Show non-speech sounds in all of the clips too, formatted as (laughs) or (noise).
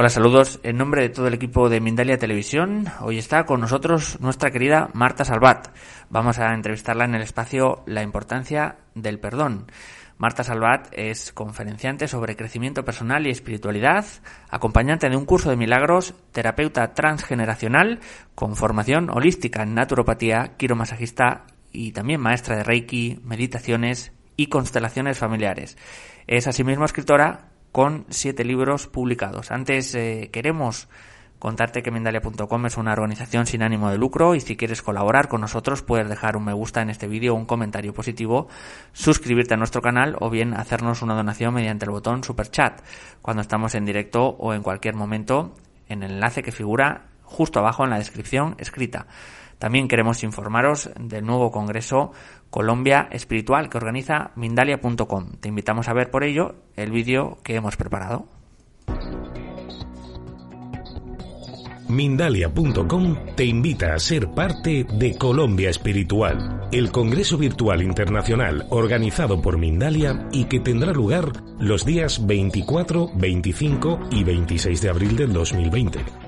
Hola, saludos en nombre de todo el equipo de Mindalia Televisión. Hoy está con nosotros nuestra querida Marta Salvat. Vamos a entrevistarla en el espacio La importancia del perdón. Marta Salvat es conferenciante sobre crecimiento personal y espiritualidad, acompañante de un curso de milagros, terapeuta transgeneracional con formación holística en naturopatía, quiromasajista y también maestra de Reiki, meditaciones y constelaciones familiares. Es asimismo escritora con siete libros publicados. Antes eh, queremos contarte que Mindalia.com es una organización sin ánimo de lucro y si quieres colaborar con nosotros puedes dejar un me gusta en este vídeo un comentario positivo, suscribirte a nuestro canal o bien hacernos una donación mediante el botón Super Chat cuando estamos en directo o en cualquier momento en el enlace que figura justo abajo en la descripción escrita. También queremos informaros del nuevo Congreso Colombia Espiritual que organiza Mindalia.com. Te invitamos a ver por ello el vídeo que hemos preparado. Mindalia.com te invita a ser parte de Colombia Espiritual, el Congreso Virtual Internacional organizado por Mindalia y que tendrá lugar los días 24, 25 y 26 de abril del 2020.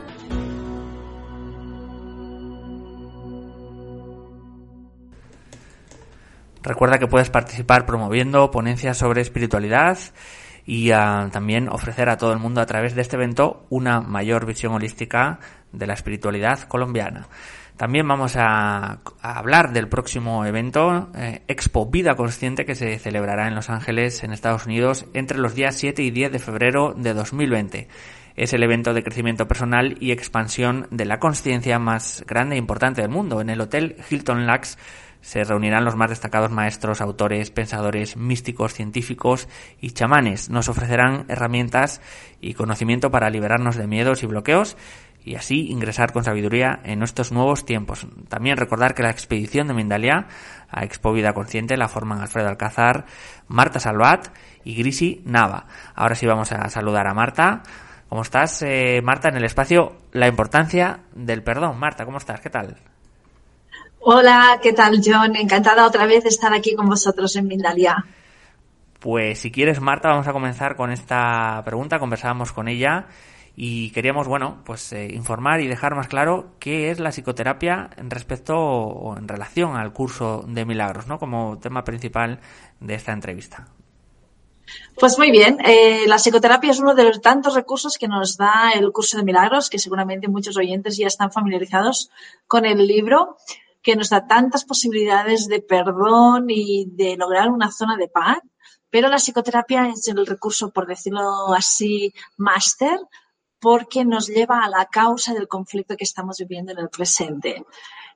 Recuerda que puedes participar promoviendo ponencias sobre espiritualidad y ah, también ofrecer a todo el mundo a través de este evento una mayor visión holística de la espiritualidad colombiana. También vamos a, hablar del próximo evento, eh, Expo Vida Consciente, que se celebrará en Los Ángeles, en Estados Unidos, entre los días 7 y 10 de febrero de 2020. Es el evento de crecimiento personal y expansión de la conciencia más grande e importante del mundo, en el Hotel Hilton Lux se reunirán los más destacados maestros, autores, pensadores, místicos, científicos y chamanes. Nos ofrecerán herramientas y conocimiento para liberarnos de miedos y bloqueos y así ingresar con sabiduría en nuestros nuevos tiempos. También recordar que la expedición de Mindalia a Expo Vida Consciente la forman Alfredo Alcázar, Marta Salvat y Grisi Nava. Ahora sí vamos a saludar a Marta. ¿Cómo estás, eh, Marta, en el espacio La importancia del perdón? Marta, ¿cómo estás? ¿Qué tal? Hola, ¿qué tal John? Encantada otra vez de estar aquí con vosotros en Mindalia. Pues si quieres, Marta, vamos a comenzar con esta pregunta. Conversábamos con ella y queríamos, bueno, pues eh, informar y dejar más claro qué es la psicoterapia en respecto o en relación al curso de milagros, ¿no? Como tema principal de esta entrevista. Pues muy bien, eh, la psicoterapia es uno de los tantos recursos que nos da el curso de milagros, que seguramente muchos oyentes ya están familiarizados con el libro que nos da tantas posibilidades de perdón y de lograr una zona de paz, pero la psicoterapia es el recurso, por decirlo así, máster, porque nos lleva a la causa del conflicto que estamos viviendo en el presente.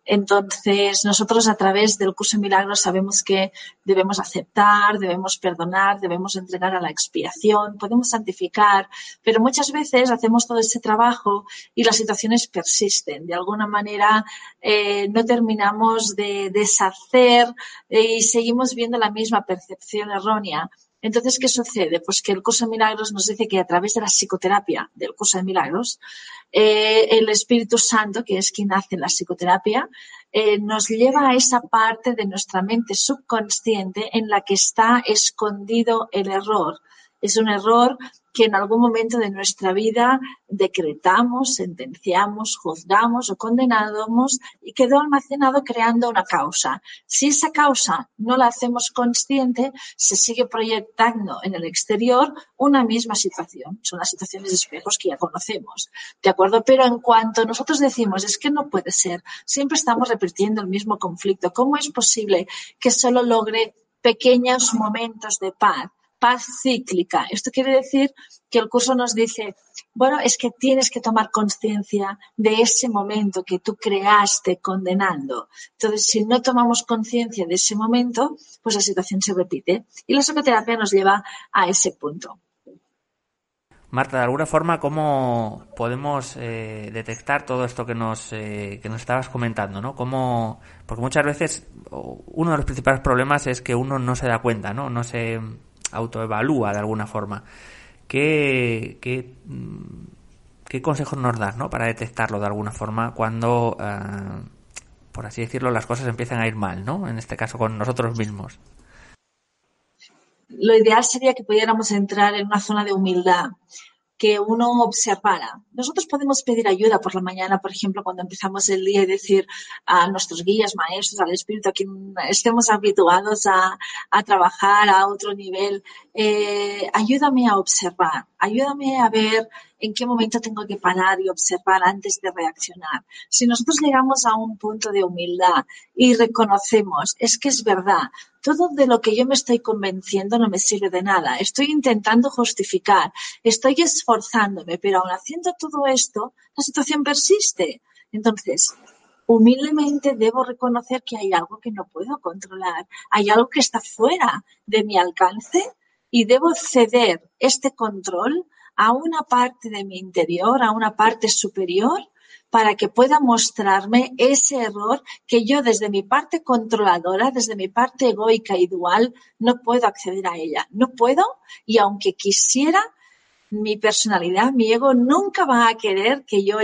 Entonces, nosotros a través del curso de milagros sabemos que debemos aceptar, debemos perdonar, debemos entregar a la expiación, podemos santificar, pero muchas veces hacemos todo ese trabajo y las situaciones persisten. De alguna manera eh, no terminamos de deshacer eh, y seguimos viendo la misma percepción errónea. Entonces, ¿qué sucede? Pues que el curso de milagros nos dice que a través de la psicoterapia del curso de milagros, eh, el Espíritu Santo, que es quien hace la psicoterapia, eh, nos lleva a esa parte de nuestra mente subconsciente en la que está escondido el error. Es un error que en algún momento de nuestra vida decretamos, sentenciamos, juzgamos o condenamos y quedó almacenado creando una causa. Si esa causa no la hacemos consciente, se sigue proyectando en el exterior una misma situación. Son las situaciones de espejos que ya conocemos. ¿De acuerdo? Pero en cuanto nosotros decimos, es que no puede ser, siempre estamos repitiendo el mismo conflicto. ¿Cómo es posible que solo logre pequeños momentos de paz? Paz cíclica. Esto quiere decir que el curso nos dice, bueno, es que tienes que tomar conciencia de ese momento que tú creaste condenando. Entonces, si no tomamos conciencia de ese momento, pues la situación se repite. Y la psicoterapia nos lleva a ese punto. Marta, de alguna forma, ¿cómo podemos eh, detectar todo esto que nos, eh, que nos estabas comentando? ¿no? ¿Cómo, porque muchas veces uno de los principales problemas es que uno no se da cuenta, no, no se autoevalúa de alguna forma. ¿Qué, qué, qué consejos nos das ¿no? para detectarlo de alguna forma cuando, eh, por así decirlo, las cosas empiezan a ir mal, ¿no? en este caso con nosotros mismos? lo ideal sería que pudiéramos entrar en una zona de humildad, que uno observara. Nosotros podemos pedir ayuda por la mañana, por ejemplo, cuando empezamos el día y decir a nuestros guías, maestros, al espíritu, a quien estemos habituados a, trabajar a otro nivel, eh, ayúdame a observar, ayúdame a ver en qué momento tengo que parar y observar antes de reaccionar. Si nosotros llegamos a un punto de humildad y reconocemos, es que es verdad, todo de lo que yo me estoy convenciendo no me sirve de nada. Estoy intentando justificar, estoy esforzándome, pero aún haciendo todo esto, la situación persiste. Entonces, humildemente debo reconocer que hay algo que no puedo controlar, hay algo que está fuera de mi alcance y debo ceder este control a una parte de mi interior, a una parte superior, para que pueda mostrarme ese error que yo desde mi parte controladora, desde mi parte egoica y dual, no puedo acceder a ella. No puedo y aunque quisiera, mi personalidad, mi ego nunca va a querer que yo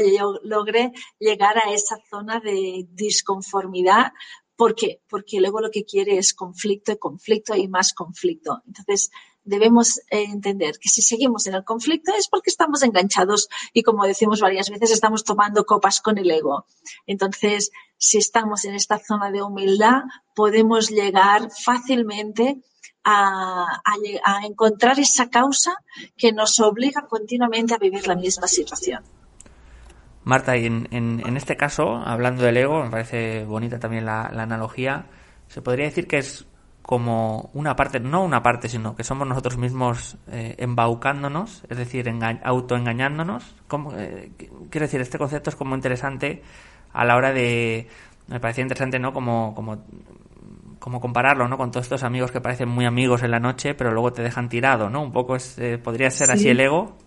logre llegar a esa zona de disconformidad. ¿Por qué? Porque luego lo que quiere es conflicto y conflicto y más conflicto. Entonces, debemos eh, entender que si seguimos en el conflicto es porque estamos enganchados y como decimos varias veces estamos tomando copas con el ego. Entonces, si estamos en esta zona de humildad, podemos llegar fácilmente a, encontrar esa causa que nos obliga continuamente a vivir la misma situación. Marta, y en, este caso, hablando del ego, me parece bonita también la analogía, se podría decir que es como una parte, no una parte, sino que somos nosotros mismos eh, embaucándonos, es decir, autoengañándonos. Eh, quiero decir, este concepto es como interesante a la hora de, me parecía interesante, ¿no? Como, como, como compararlo, ¿no? Con todos estos amigos que parecen muy amigos en la noche, pero luego te dejan tirado, ¿no? Un poco es, eh, podría ser así el ego.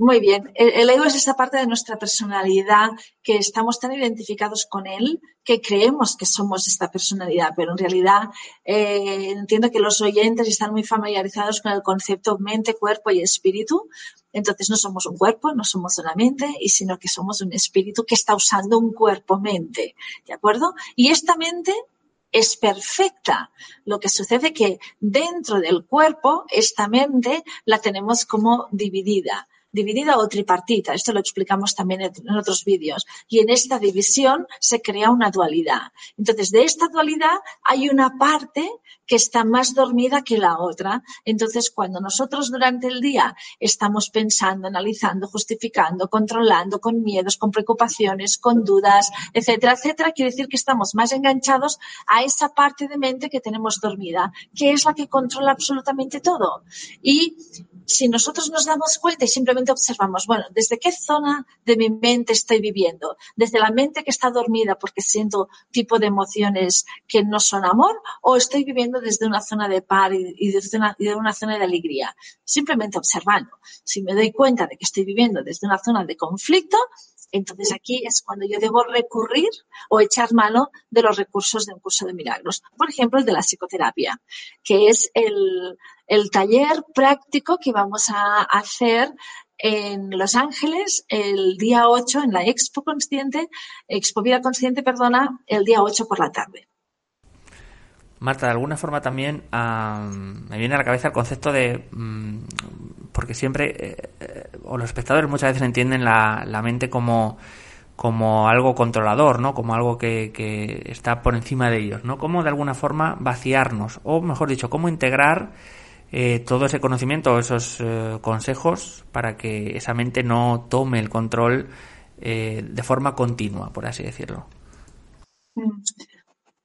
Muy bien. El, ego es esa parte de nuestra personalidad que estamos tan identificados con él que creemos que somos esta personalidad, pero en realidad eh, entiendo que los oyentes están muy familiarizados con el concepto mente, cuerpo y espíritu. Entonces no somos un cuerpo, no somos una mente, y sino que somos un espíritu que está usando un cuerpo-mente. ¿De acuerdo? Y esta mente es perfecta. Lo que sucede que dentro del cuerpo, esta mente la tenemos como dividida dividida o tripartita. Esto lo explicamos también en otros vídeos. Y en esta división se crea una dualidad. Entonces, de esta dualidad hay una parte que está más dormida que la otra. Entonces, cuando nosotros durante el día estamos pensando, analizando, justificando, controlando, con miedos, con preocupaciones, con dudas, etcétera, etcétera, quiere decir que estamos más enganchados a esa parte de mente que tenemos dormida, que es la que controla absolutamente todo. Y si nosotros nos damos cuenta y simplemente observamos, bueno, ¿desde qué zona de mi mente estoy viviendo? ¿Desde la mente que está dormida porque siento tipo de emociones que no son amor? ¿O estoy viviendo desde una zona de par y desde una, de una zona de alegría? Simplemente observando. Si me doy cuenta de que estoy viviendo desde una zona de conflicto, entonces aquí es cuando yo debo recurrir o echar mano de los recursos de un curso de milagros. Por ejemplo, el de la psicoterapia, que es el, el taller práctico que vamos a hacer en Los Ángeles el día 8 en la Expo Consciente, Expo Vida Consciente, perdona, el día 8 por la tarde. Marta, de alguna forma también me viene a la cabeza el concepto de mm, porque siempre eh, eh, o los espectadores muchas veces entienden la, mente como como algo controlador, ¿no? Como algo que, está por encima de ellos, ¿no? Cómo de alguna forma vaciarnos, o mejor dicho, cómo integrar eh, todo ese conocimiento, esos eh, consejos para que esa mente no tome el control de forma continua, por así decirlo. Mm.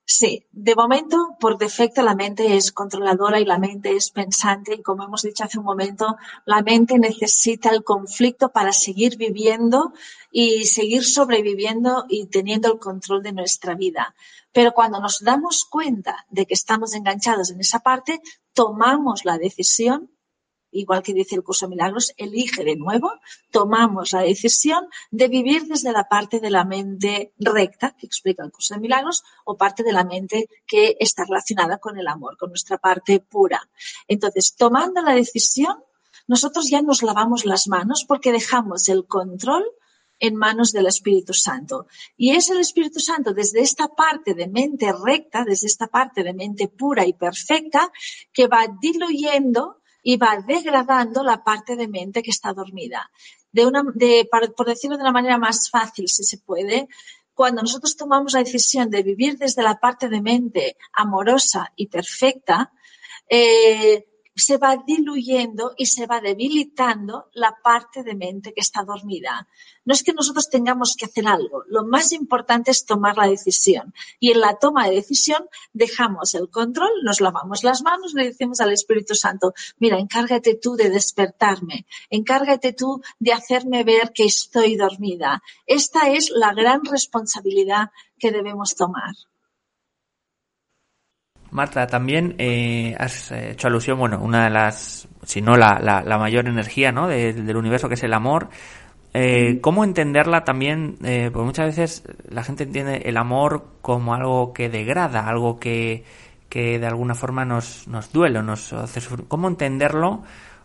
Sí, de momento, por defecto, la mente es controladora y la mente es pensante y como hemos dicho hace un momento, la mente necesita el conflicto para seguir viviendo y seguir sobreviviendo y teniendo el control de nuestra vida. Pero cuando nos damos cuenta de que estamos enganchados en esa parte, tomamos la decisión igual que dice el curso milagros, elige de nuevo, tomamos la decisión de vivir desde la parte de la mente recta, que explica el curso de milagros, o parte de la mente que está relacionada con el amor, con nuestra parte pura. Entonces, tomando la decisión, nosotros ya nos lavamos las manos porque dejamos el control en manos del Espíritu Santo. Y es el Espíritu Santo desde esta parte de mente recta, desde esta parte de mente pura y perfecta, que va diluyendo y va degradando la parte de mente que está dormida. De una, de, por decirlo de una manera más fácil, si se puede, cuando nosotros tomamos la decisión de vivir desde la parte de mente amorosa y perfecta, eh, se va diluyendo y se va debilitando la parte de mente que está dormida. No es que nosotros tengamos que hacer algo, lo más importante es tomar la decisión. Y en la toma de decisión dejamos el control, nos lavamos las manos, le decimos al Espíritu Santo, mira, encárgate tú de despertarme, encárgate tú de hacerme ver que estoy dormida. Esta es la gran responsabilidad que debemos tomar. Marta, también eh, has hecho alusión, bueno, una de las, si no la, la, mayor energía ¿no? del universo, que es el amor. Eh, ¿Cómo entenderla también? Eh, porque muchas veces la gente entiende el amor como algo que degrada, algo que, que de alguna forma nos, nos duele, nos hace sufrir. ¿Cómo entenderlo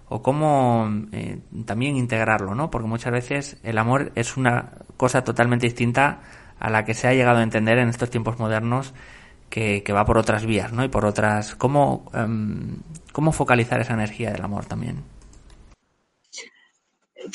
o cómo eh, también integrarlo? ¿no? Porque muchas veces el amor es una cosa totalmente distinta a la que se ha llegado a entender en estos tiempos modernos que, va por otras vías, ¿no? Y por otras... ¿Cómo, em, ¿Cómo focalizar esa energía del amor también?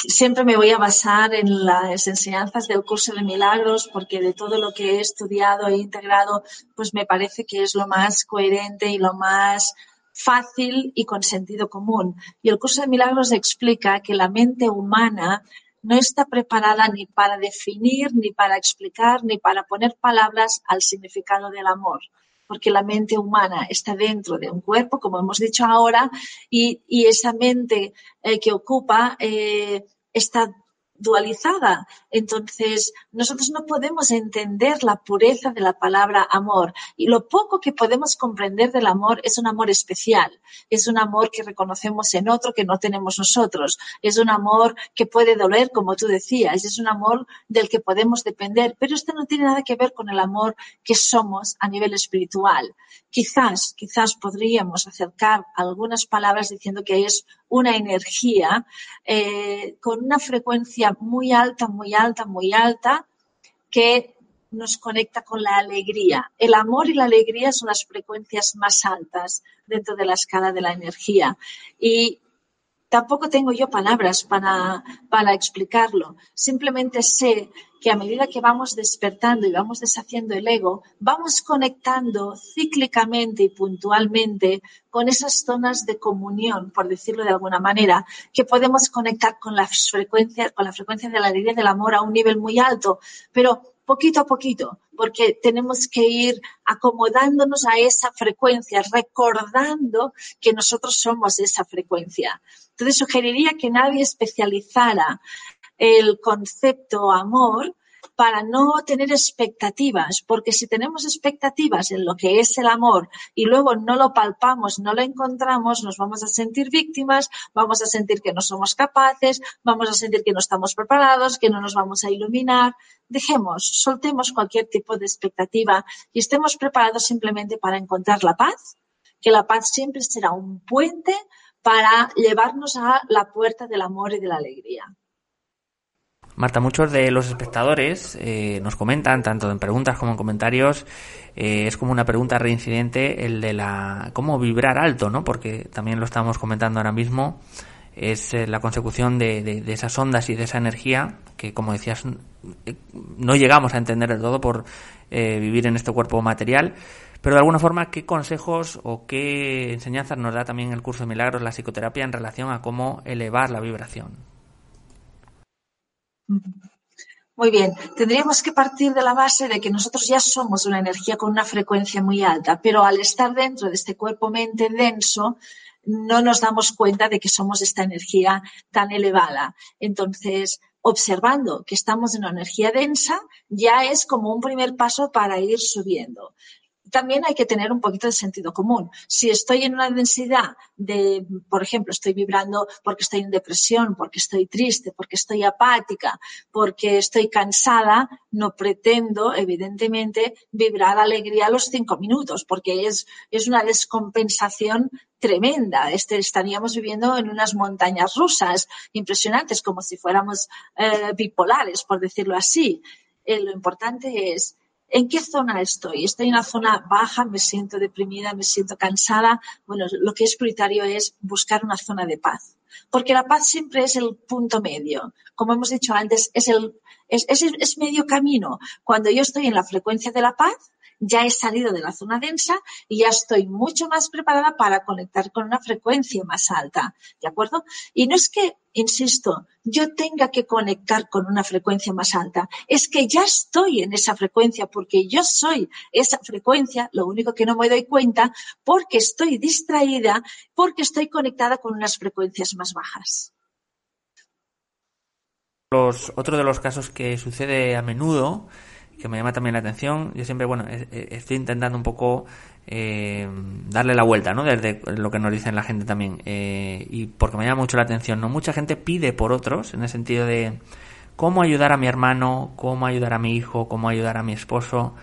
Siempre me voy a basar en las enseñanzas del curso de milagros porque de todo lo que he estudiado e integrado, pues me parece que es lo más coherente y lo más fácil y con sentido común. Y el curso de milagros explica que la mente humana no está preparada ni para definir, ni para explicar, ni para poner palabras al significado del amor porque la mente humana está dentro de un cuerpo, como hemos dicho ahora, y, esa mente eh, que ocupa eh, está dualizada. Entonces, nosotros no podemos entender la pureza de la palabra amor. Y lo poco que podemos comprender del amor es un amor especial. Es un amor que reconocemos en otro que no tenemos nosotros. Es un amor que puede doler, como tú decías. Es un amor del que podemos depender. Pero esto no tiene nada que ver con el amor que somos a nivel espiritual. Quizás, quizás podríamos acercar algunas palabras diciendo que es una energía eh, con una frecuencia muy alta, muy alta, muy alta, que nos conecta con la alegría. El amor y la alegría son las frecuencias más altas dentro de la escala de la energía. Y tampoco tengo yo palabras para, para explicarlo. Simplemente sé que a medida que vamos despertando y vamos deshaciendo el ego, vamos conectando cíclicamente y puntualmente con esas zonas de comunión, por decirlo de alguna manera, que podemos conectar con las frecuencias, con la frecuencia de la alegría del amor a un nivel muy alto, pero poquito a poquito, porque tenemos que ir acomodándonos a esa frecuencia, recordando que nosotros somos esa frecuencia. Entonces sugeriría que nadie especializara el concepto amor para no tener expectativas, porque si tenemos expectativas en lo que es el amor y luego no lo palpamos, no lo encontramos, nos vamos a sentir víctimas, vamos a sentir que no somos capaces, vamos a sentir que no estamos preparados, que no nos vamos a iluminar. Dejemos, soltemos cualquier tipo de expectativa y estemos preparados simplemente para encontrar la paz, que la paz siempre será un puente para llevarnos a la puerta del amor y de la alegría. Marta, muchos de los espectadores eh, nos comentan, tanto en preguntas como en comentarios, eh, es como una pregunta reincidente el de la cómo vibrar alto, ¿no? Porque también lo estamos comentando ahora mismo, es eh, la consecución de, de, esas ondas y de esa energía que, como decías, no llegamos a entender del todo por vivir en este cuerpo material. Pero de alguna forma, ¿qué consejos o qué enseñanzas nos da también el curso de milagros, la psicoterapia, en relación a cómo elevar la vibración? Muy bien, tendríamos que partir de la base de que nosotros ya somos una energía con una frecuencia muy alta, pero al estar dentro de este cuerpo-mente denso, no nos damos cuenta de que somos esta energía tan elevada. Entonces, observando que estamos en una energía densa, ya es como un primer paso para ir subiendo también hay que tener un poquito de sentido común. Si estoy en una densidad de, por ejemplo, estoy vibrando porque estoy en depresión, porque estoy triste, porque estoy apática, porque estoy cansada, no pretendo, evidentemente, vibrar alegría a los cinco minutos, porque es, es una descompensación tremenda. Este, estaríamos viviendo en unas montañas rusas impresionantes, como si fuéramos eh, bipolares, por decirlo así. Eh, lo importante es ¿En qué zona estoy? ¿Estoy en una zona baja? ¿Me siento deprimida? ¿Me siento cansada? Bueno, lo que es prioritario es buscar una zona de paz. Porque la paz siempre es el punto medio. Como hemos dicho antes, es, el, es, es medio camino. Cuando yo estoy en la frecuencia de la paz, ya he salido de la zona densa y ya estoy mucho más preparada para conectar con una frecuencia más alta, ¿de acuerdo? Y no es que, insisto, yo tenga que conectar con una frecuencia más alta, es que ya estoy en esa frecuencia porque yo soy esa frecuencia, lo único que no me doy cuenta porque estoy distraída, porque estoy conectada con unas frecuencias más bajas. otro de los casos que sucede a menudo que me llama también la atención. Yo siempre, bueno, estoy intentando un poco eh, darle la vuelta, ¿no? Desde lo que nos dicen la gente también. Eh, y porque me llama mucho la atención, ¿no? Mucha gente pide por otros, en el sentido de cómo ayudar a mi hermano, cómo ayudar a mi hijo, cómo ayudar a mi esposo.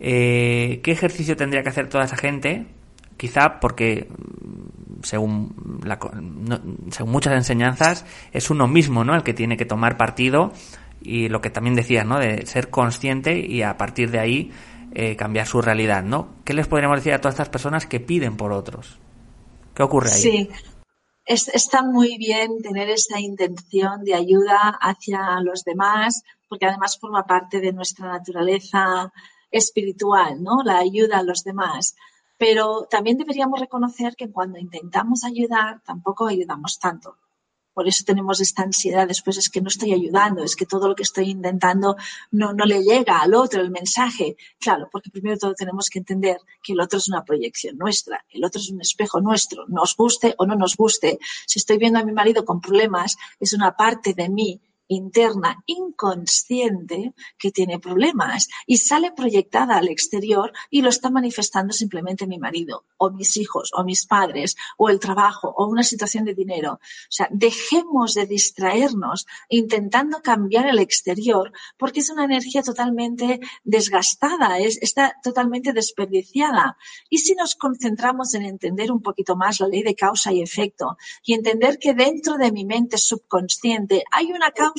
Eh, ¿Qué ejercicio tendría que hacer toda esa gente? Quizá porque según, según muchas enseñanzas, es uno mismo, ¿no? El que tiene que tomar partido y lo que también decías, ¿no? De ser consciente y a partir de ahí eh, cambiar su realidad, ¿no? ¿Qué les podríamos decir a todas estas personas que piden por otros? ¿Qué ocurre ahí? Sí, está muy bien tener esa intención de ayuda hacia los demás, porque además forma parte de nuestra naturaleza espiritual, ¿no? La ayuda a los demás. Pero también deberíamos reconocer que cuando intentamos ayudar, tampoco ayudamos tanto por eso tenemos esta ansiedad después, es que no estoy ayudando, es que todo lo que estoy intentando no, no le llega al otro el mensaje. Claro, porque primero todo tenemos que entender que el otro es una proyección nuestra, el otro es un espejo nuestro, nos guste o no nos guste. Si estoy viendo a mi marido con problemas, es una parte de mí interna inconsciente que tiene problemas y sale proyectada al exterior y lo está manifestando simplemente mi marido o mis hijos o mis padres o el trabajo o una situación de dinero. O sea, dejemos de distraernos intentando cambiar el exterior porque es una energía totalmente desgastada, es, está totalmente desperdiciada. Y si nos concentramos en entender un poquito más la ley de causa y efecto y entender que dentro de mi mente subconsciente hay una causa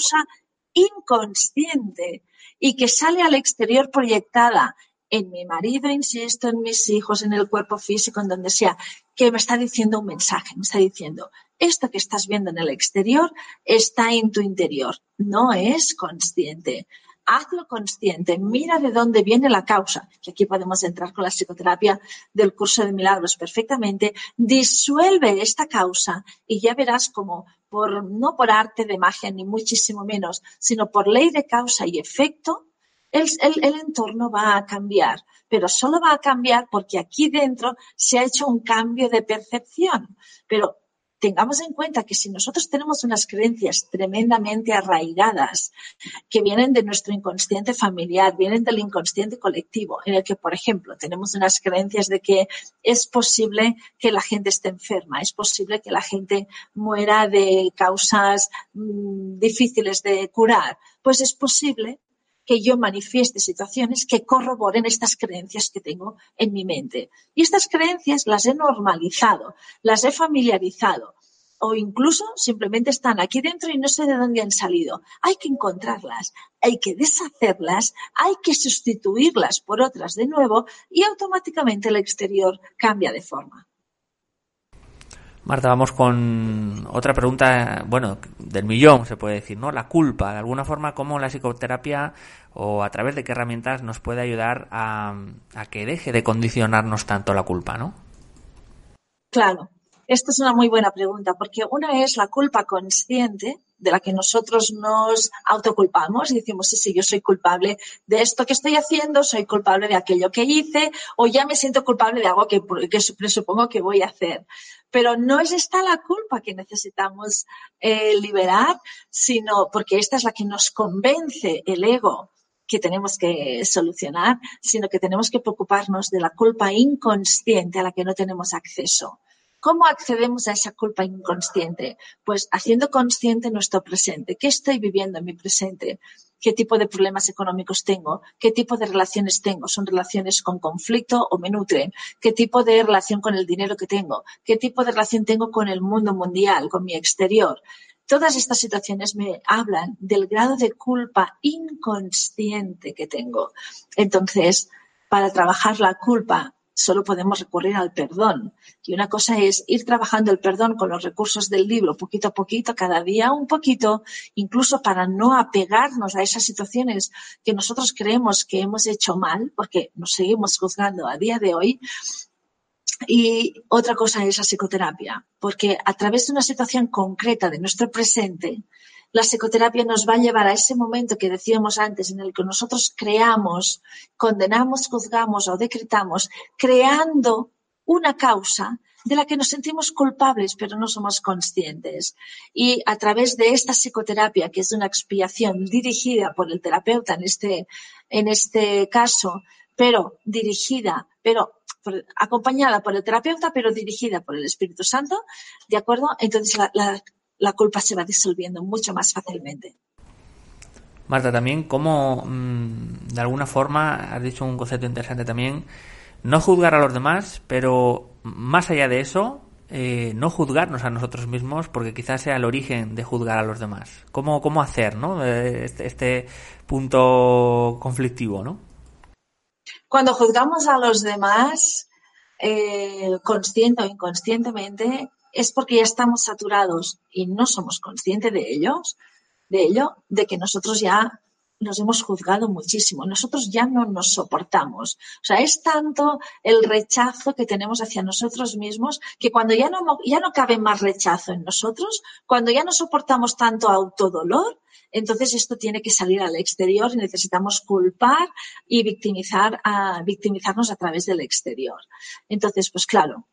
inconsciente y que sale al exterior proyectada en mi marido, insisto, en mis hijos, en el cuerpo físico, en donde sea, que me está diciendo un mensaje, me está diciendo, esto que estás viendo en el exterior está en tu interior, no es consciente hazlo consciente, mira de dónde viene la causa, que aquí podemos entrar con la psicoterapia del curso de milagros perfectamente, disuelve esta causa y ya verás como por, no por arte de magia ni muchísimo menos, sino por ley de causa y efecto, el, el, entorno va a cambiar, pero solo va a cambiar porque aquí dentro se ha hecho un cambio de percepción. Pero tengamos en cuenta que si nosotros tenemos unas creencias tremendamente arraigadas que vienen de nuestro inconsciente familiar, vienen del inconsciente colectivo, en el que, por ejemplo, tenemos unas creencias de que es posible que la gente esté enferma, es posible que la gente muera de causas mm, difíciles de curar, pues es posible que yo manifieste situaciones que corroboren estas creencias que tengo en mi mente. Y estas creencias las he normalizado, las he familiarizado o incluso simplemente están aquí dentro y no sé de dónde han salido. Hay que encontrarlas, hay que deshacerlas, hay que sustituirlas por otras de nuevo y automáticamente el exterior cambia de forma. Marta, vamos con otra pregunta, bueno, del millón se puede decir, ¿no? La culpa, de alguna forma, ¿cómo la psicoterapia o a través de qué herramientas nos puede ayudar a, a que deje de condicionarnos tanto la culpa, ¿no? Claro, esta es una muy buena pregunta, porque una es la culpa consciente de la que nosotros nos autoculpamos y decimos, sí, sí, yo soy culpable de esto que estoy haciendo, soy culpable de aquello que hice o ya me siento culpable de algo que, que presupongo que voy a hacer. Pero no es esta la culpa que necesitamos eh, liberar, sino porque esta es la que nos convence el ego que tenemos que solucionar, sino que tenemos que preocuparnos de la culpa inconsciente a la que no tenemos acceso. ¿Cómo accedemos a esa culpa inconsciente? Pues haciendo consciente nuestro presente. ¿Qué estoy viviendo en mi presente? ¿Qué tipo de problemas económicos tengo? ¿Qué tipo de relaciones tengo? ¿Son relaciones con conflicto o me nutren? ¿Qué tipo de relación con el dinero que tengo? ¿Qué tipo de relación tengo con el mundo mundial, con mi exterior? Todas estas situaciones me hablan del grado de culpa inconsciente que tengo. Entonces, para trabajar la culpa solo podemos recurrir al perdón. Y una cosa es ir trabajando el perdón con los recursos del libro poquito a poquito, cada día un poquito, incluso para no apegarnos a esas situaciones que nosotros creemos que hemos hecho mal, porque nos seguimos juzgando a día de hoy. Y otra cosa es la psicoterapia, porque a través de una situación concreta de nuestro presente, la psicoterapia nos va a llevar a ese momento que decíamos antes, en el que nosotros creamos, condenamos, juzgamos o decretamos, creando una causa de la que nos sentimos culpables, pero no somos conscientes. Y a través de esta psicoterapia, que es una expiación dirigida por el terapeuta en este, en este caso, pero dirigida, pero acompañada por el terapeuta, pero dirigida por el Espíritu Santo, ¿de acuerdo? Entonces la, la culpa se va disolviendo mucho más fácilmente. Marta, también cómo, mm, de alguna forma, has dicho un concepto interesante también, no juzgar a los demás, pero más allá de eso, eh, no juzgarnos a nosotros mismos, porque quizás sea el origen de juzgar a los demás. ¿Cómo, cómo hacer ¿no? Eh, este, este punto conflictivo? ¿no? Cuando juzgamos a los demás, eh, consciente o inconscientemente, es porque ya estamos saturados y no somos conscientes de ellos, de ello, de que nosotros ya nos hemos juzgado muchísimo. Nosotros ya no nos soportamos. O sea, es tanto el rechazo que tenemos hacia nosotros mismos que cuando ya no, ya no cabe más rechazo en nosotros, cuando ya no soportamos tanto autodolor, entonces esto tiene que salir al exterior y necesitamos culpar y victimizar a, victimizarnos a través del exterior. Entonces, pues claro,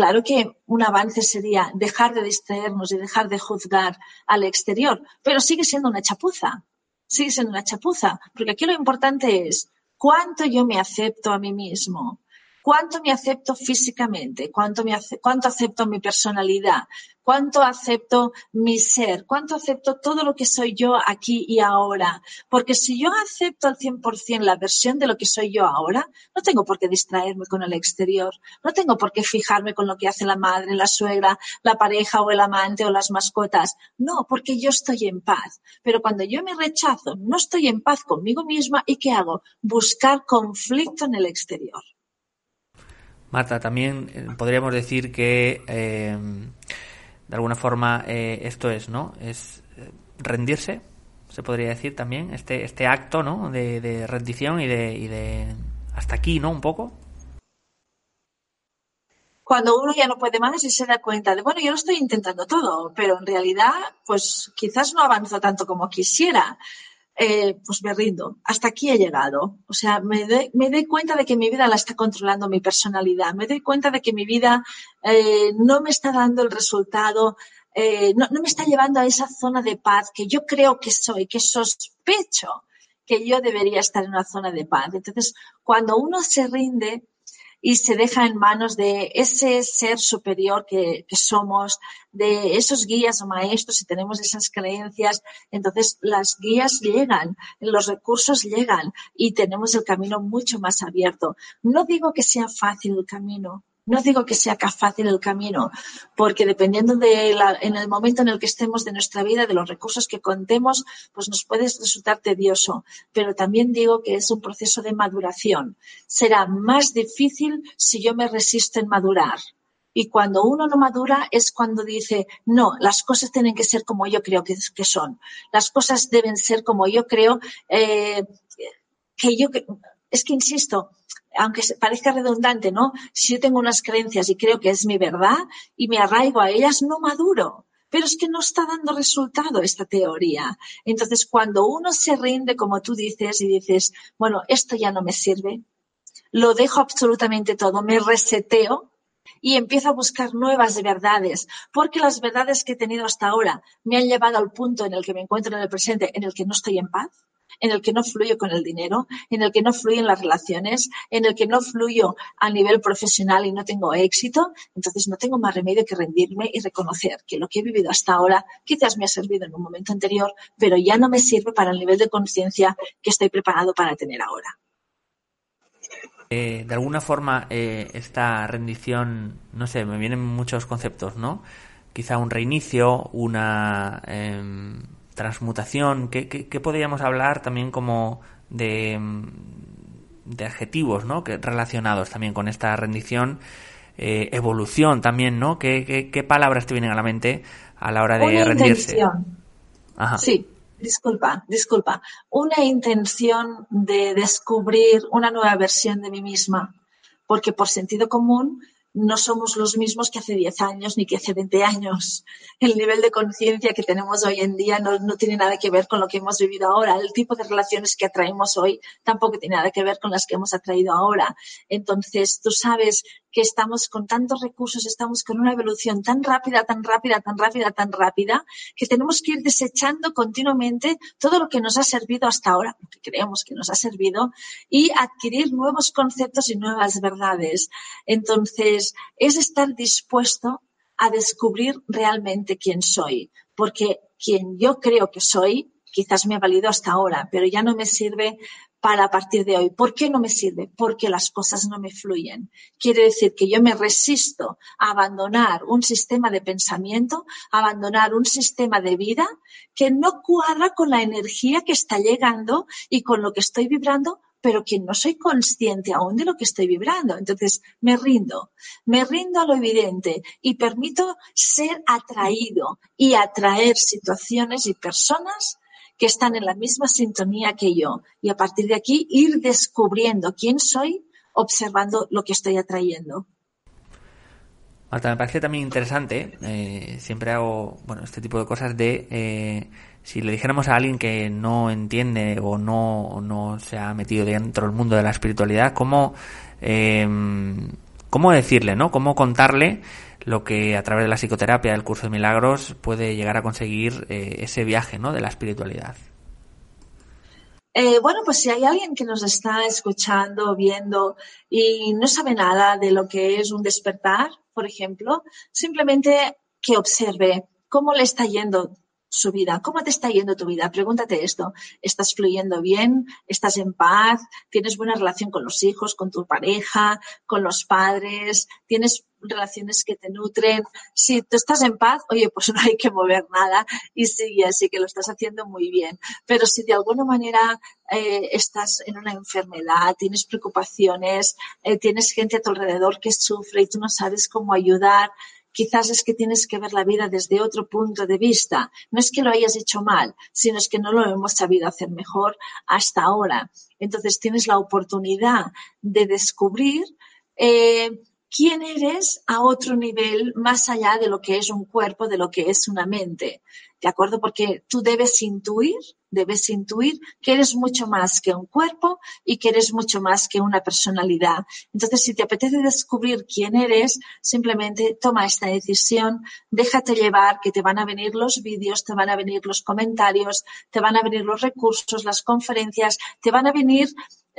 Claro que un avance sería dejar de distraernos y dejar de juzgar al exterior, pero sigue siendo una chapuza, sigue siendo una chapuza, porque aquí lo importante es cuánto yo me acepto a mí mismo, cuánto me acepto físicamente, cuánto, me cuánto acepto mi personalidad, cuánto acepto mi ser, cuánto acepto todo lo que soy yo aquí y ahora. Porque si yo acepto al 100% la versión de lo que soy yo ahora, no tengo por qué distraerme con el exterior, no tengo por qué fijarme con lo que hace la madre, la suegra, la pareja o el amante o las mascotas. No, porque yo estoy en paz. Pero cuando yo me rechazo, no estoy en paz conmigo misma y ¿qué hago? Buscar conflicto en el exterior. Marta, también eh, podríamos decir que eh, de alguna forma eh, esto es, ¿no? Es rendirse, se podría decir también, este, este acto, ¿no? De, rendición y de, y de hasta aquí, ¿no? Un poco. Cuando uno ya no puede más y se da cuenta de, bueno, yo lo estoy intentando todo, pero en realidad, pues quizás no avanzo tanto como quisiera. Eh, pues me rindo. Hasta aquí he llegado. O sea, me, doy cuenta de que mi vida la está controlando mi personalidad. Me doy cuenta de que mi vida eh, no me está dando el resultado, eh, no, no me está llevando a esa zona de paz que yo creo que soy, que sospecho que yo debería estar en una zona de paz. Entonces, cuando uno se rinde, y se deja en manos de ese ser superior que, somos, de esos guías o maestros, si tenemos esas creencias, entonces las guías llegan, los recursos llegan y tenemos el camino mucho más abierto. No digo que sea fácil el camino, no digo que sea fácil el camino, porque dependiendo de en el momento en el que estemos de nuestra vida, de los recursos que contemos, pues nos puede resultar tedioso. Pero también digo que es un proceso de maduración. Será más difícil si yo me resisto en madurar. Y cuando uno no madura es cuando dice, no, las cosas tienen que ser como yo creo que, son. Las cosas deben ser como yo creo eh, que yo... Es que, insisto, aunque parezca redundante, ¿no? Si yo tengo unas creencias y creo que es mi verdad y me arraigo a ellas, no maduro. Pero es que no está dando resultado esta teoría. Entonces, cuando uno se rinde, como tú dices, y dices, bueno, esto ya no me sirve, lo dejo absolutamente todo, me reseteo y empiezo a buscar nuevas verdades, porque las verdades que he tenido hasta ahora me han llevado al punto en el que me encuentro en el presente, en el que no estoy en paz, en el que no fluyo con el dinero, en el que no fluyen las relaciones, en el que no fluyo a nivel profesional y no tengo éxito, entonces no tengo más remedio que rendirme y reconocer que lo que he vivido hasta ahora quizás me ha servido en un momento anterior, pero ya no me sirve para el nivel de conciencia que estoy preparado para tener ahora. Eh, de alguna forma, eh, esta rendición, no sé, me vienen muchos conceptos, ¿no? Quizá un reinicio, una em, transmutación. ¿Qué, podríamos hablar también como de, em, de adjetivos, ¿no? Que, relacionados también con esta rendición. Eh, evolución también, ¿no? ¿Qué, ¿Qué, palabras te vienen a la mente a la hora de rendirse? Ajá. Sí, disculpa, disculpa, una intención de descubrir una nueva versión de mí misma, porque por sentido común no somos los mismos que hace 10 años ni que hace 20 años. El nivel de conciencia que tenemos hoy en día no, no, tiene nada que ver con lo que hemos vivido ahora. El tipo de relaciones que atraemos hoy tampoco tiene nada que ver con las que hemos atraído ahora. Entonces, tú sabes que estamos con tantos recursos, estamos con una evolución tan rápida, tan rápida, tan rápida, tan rápida, que tenemos que ir desechando continuamente todo lo que nos ha servido hasta ahora, lo que creemos que nos ha servido, y adquirir nuevos conceptos y nuevas verdades. Entonces, es estar dispuesto a descubrir realmente quién soy, porque quien yo creo que soy quizás me ha valido hasta ahora, pero ya no me sirve para a partir de hoy. ¿Por qué no me sirve? Porque las cosas no me fluyen. Quiere decir que yo me resisto a abandonar un sistema de pensamiento, abandonar un sistema de vida que no cuadra con la energía que está llegando y con lo que estoy vibrando pero que no soy consciente aún de lo que estoy vibrando. Entonces me rindo, me rindo a lo evidente y permito ser atraído y atraer situaciones y personas que están en la misma sintonía que yo y a partir de aquí ir descubriendo quién soy observando lo que estoy atrayendo. Marta, me parece también interesante, eh, siempre hago bueno este tipo de cosas de eh, si le dijéramos a alguien que no entiende o no, no se ha metido dentro del mundo de la espiritualidad, cómo, eh, cómo decirle, ¿no? Cómo contarle lo que a través de la psicoterapia del curso de milagros puede llegar a conseguir eh, ese viaje ¿no? de la espiritualidad. Eh, bueno, pues si hay alguien que nos está escuchando, viendo y no sabe nada de lo que es un despertar, por ejemplo, simplemente que observe cómo le está yendo su vida. ¿Cómo te está yendo tu vida? Pregúntate esto. ¿Estás fluyendo bien? ¿Estás en paz? ¿Tienes buena relación con los hijos, con tu pareja, con los padres? ¿Tienes relaciones que te nutren? Si tú estás en paz, oye, pues (laughs) no hay que mover nada y sigue así que lo estás haciendo muy bien. Pero si de alguna manera eh, estás en una enfermedad, tienes preocupaciones, eh, tienes gente a tu alrededor que sufre y tú no sabes cómo ayudar, quizás es que tienes que ver la vida desde otro punto de vista. No es que lo hayas hecho mal, sino es que no lo hemos sabido hacer mejor hasta ahora. Entonces tienes la oportunidad de descubrir eh, quién eres a otro nivel más allá de lo que es un cuerpo, de lo que es una mente. ¿De acuerdo? Porque tú debes intuir, debes intuir que eres mucho más que un cuerpo y que eres mucho más que una personalidad. Entonces, si te apetece descubrir quién eres, simplemente toma esta decisión, déjate llevar, que te van a venir los vídeos, te van a venir los comentarios, te van a venir los recursos, las conferencias, te van a venir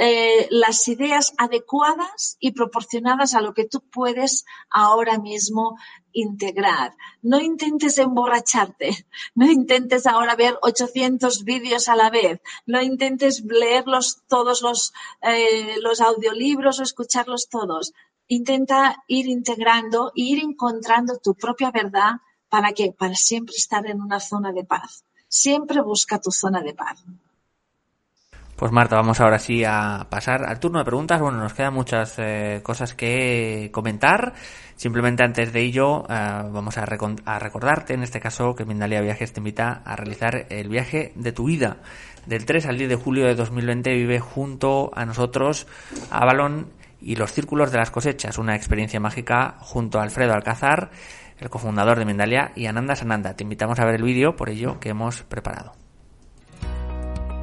eh, las ideas adecuadas y proporcionadas a lo que tú puedes ahora mismo integrar. No intentes emborracharte, (laughs) no intentes ahora ver 800 vídeos a la vez, no intentes leerlos todos los, eh, los audiolibros o escucharlos todos. Intenta ir integrando, ir encontrando tu propia verdad para que para siempre estar en una zona de paz. Siempre busca tu zona de paz. Pues Marta, vamos ahora sí a pasar al turno de preguntas. Bueno, nos quedan muchas eh, cosas que comentar. Simplemente antes de ello, eh, vamos a, recordarte, en este caso, que Mindalia Viajes te invita a realizar el viaje de tu vida. Del 3 al 10 de julio de 2020 vive junto a nosotros Avalon y los Círculos de las Cosechas, una experiencia mágica junto a Alfredo Alcázar, el cofundador de Mindalia, y Ananda Sananda. Te invitamos a ver el vídeo por ello que hemos preparado.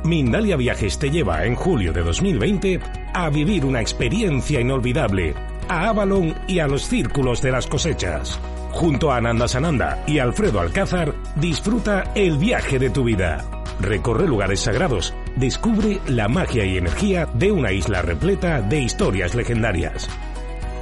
Mindalia Viajes te lleva en julio de 2020 a vivir una experiencia inolvidable a Avalon y a los círculos de las cosechas. Junto a Ananda Sananda y Alfredo Alcázar, disfruta el viaje de tu vida. Recorre lugares sagrados, Descubre la magia y energía de una isla repleta de historias legendarias.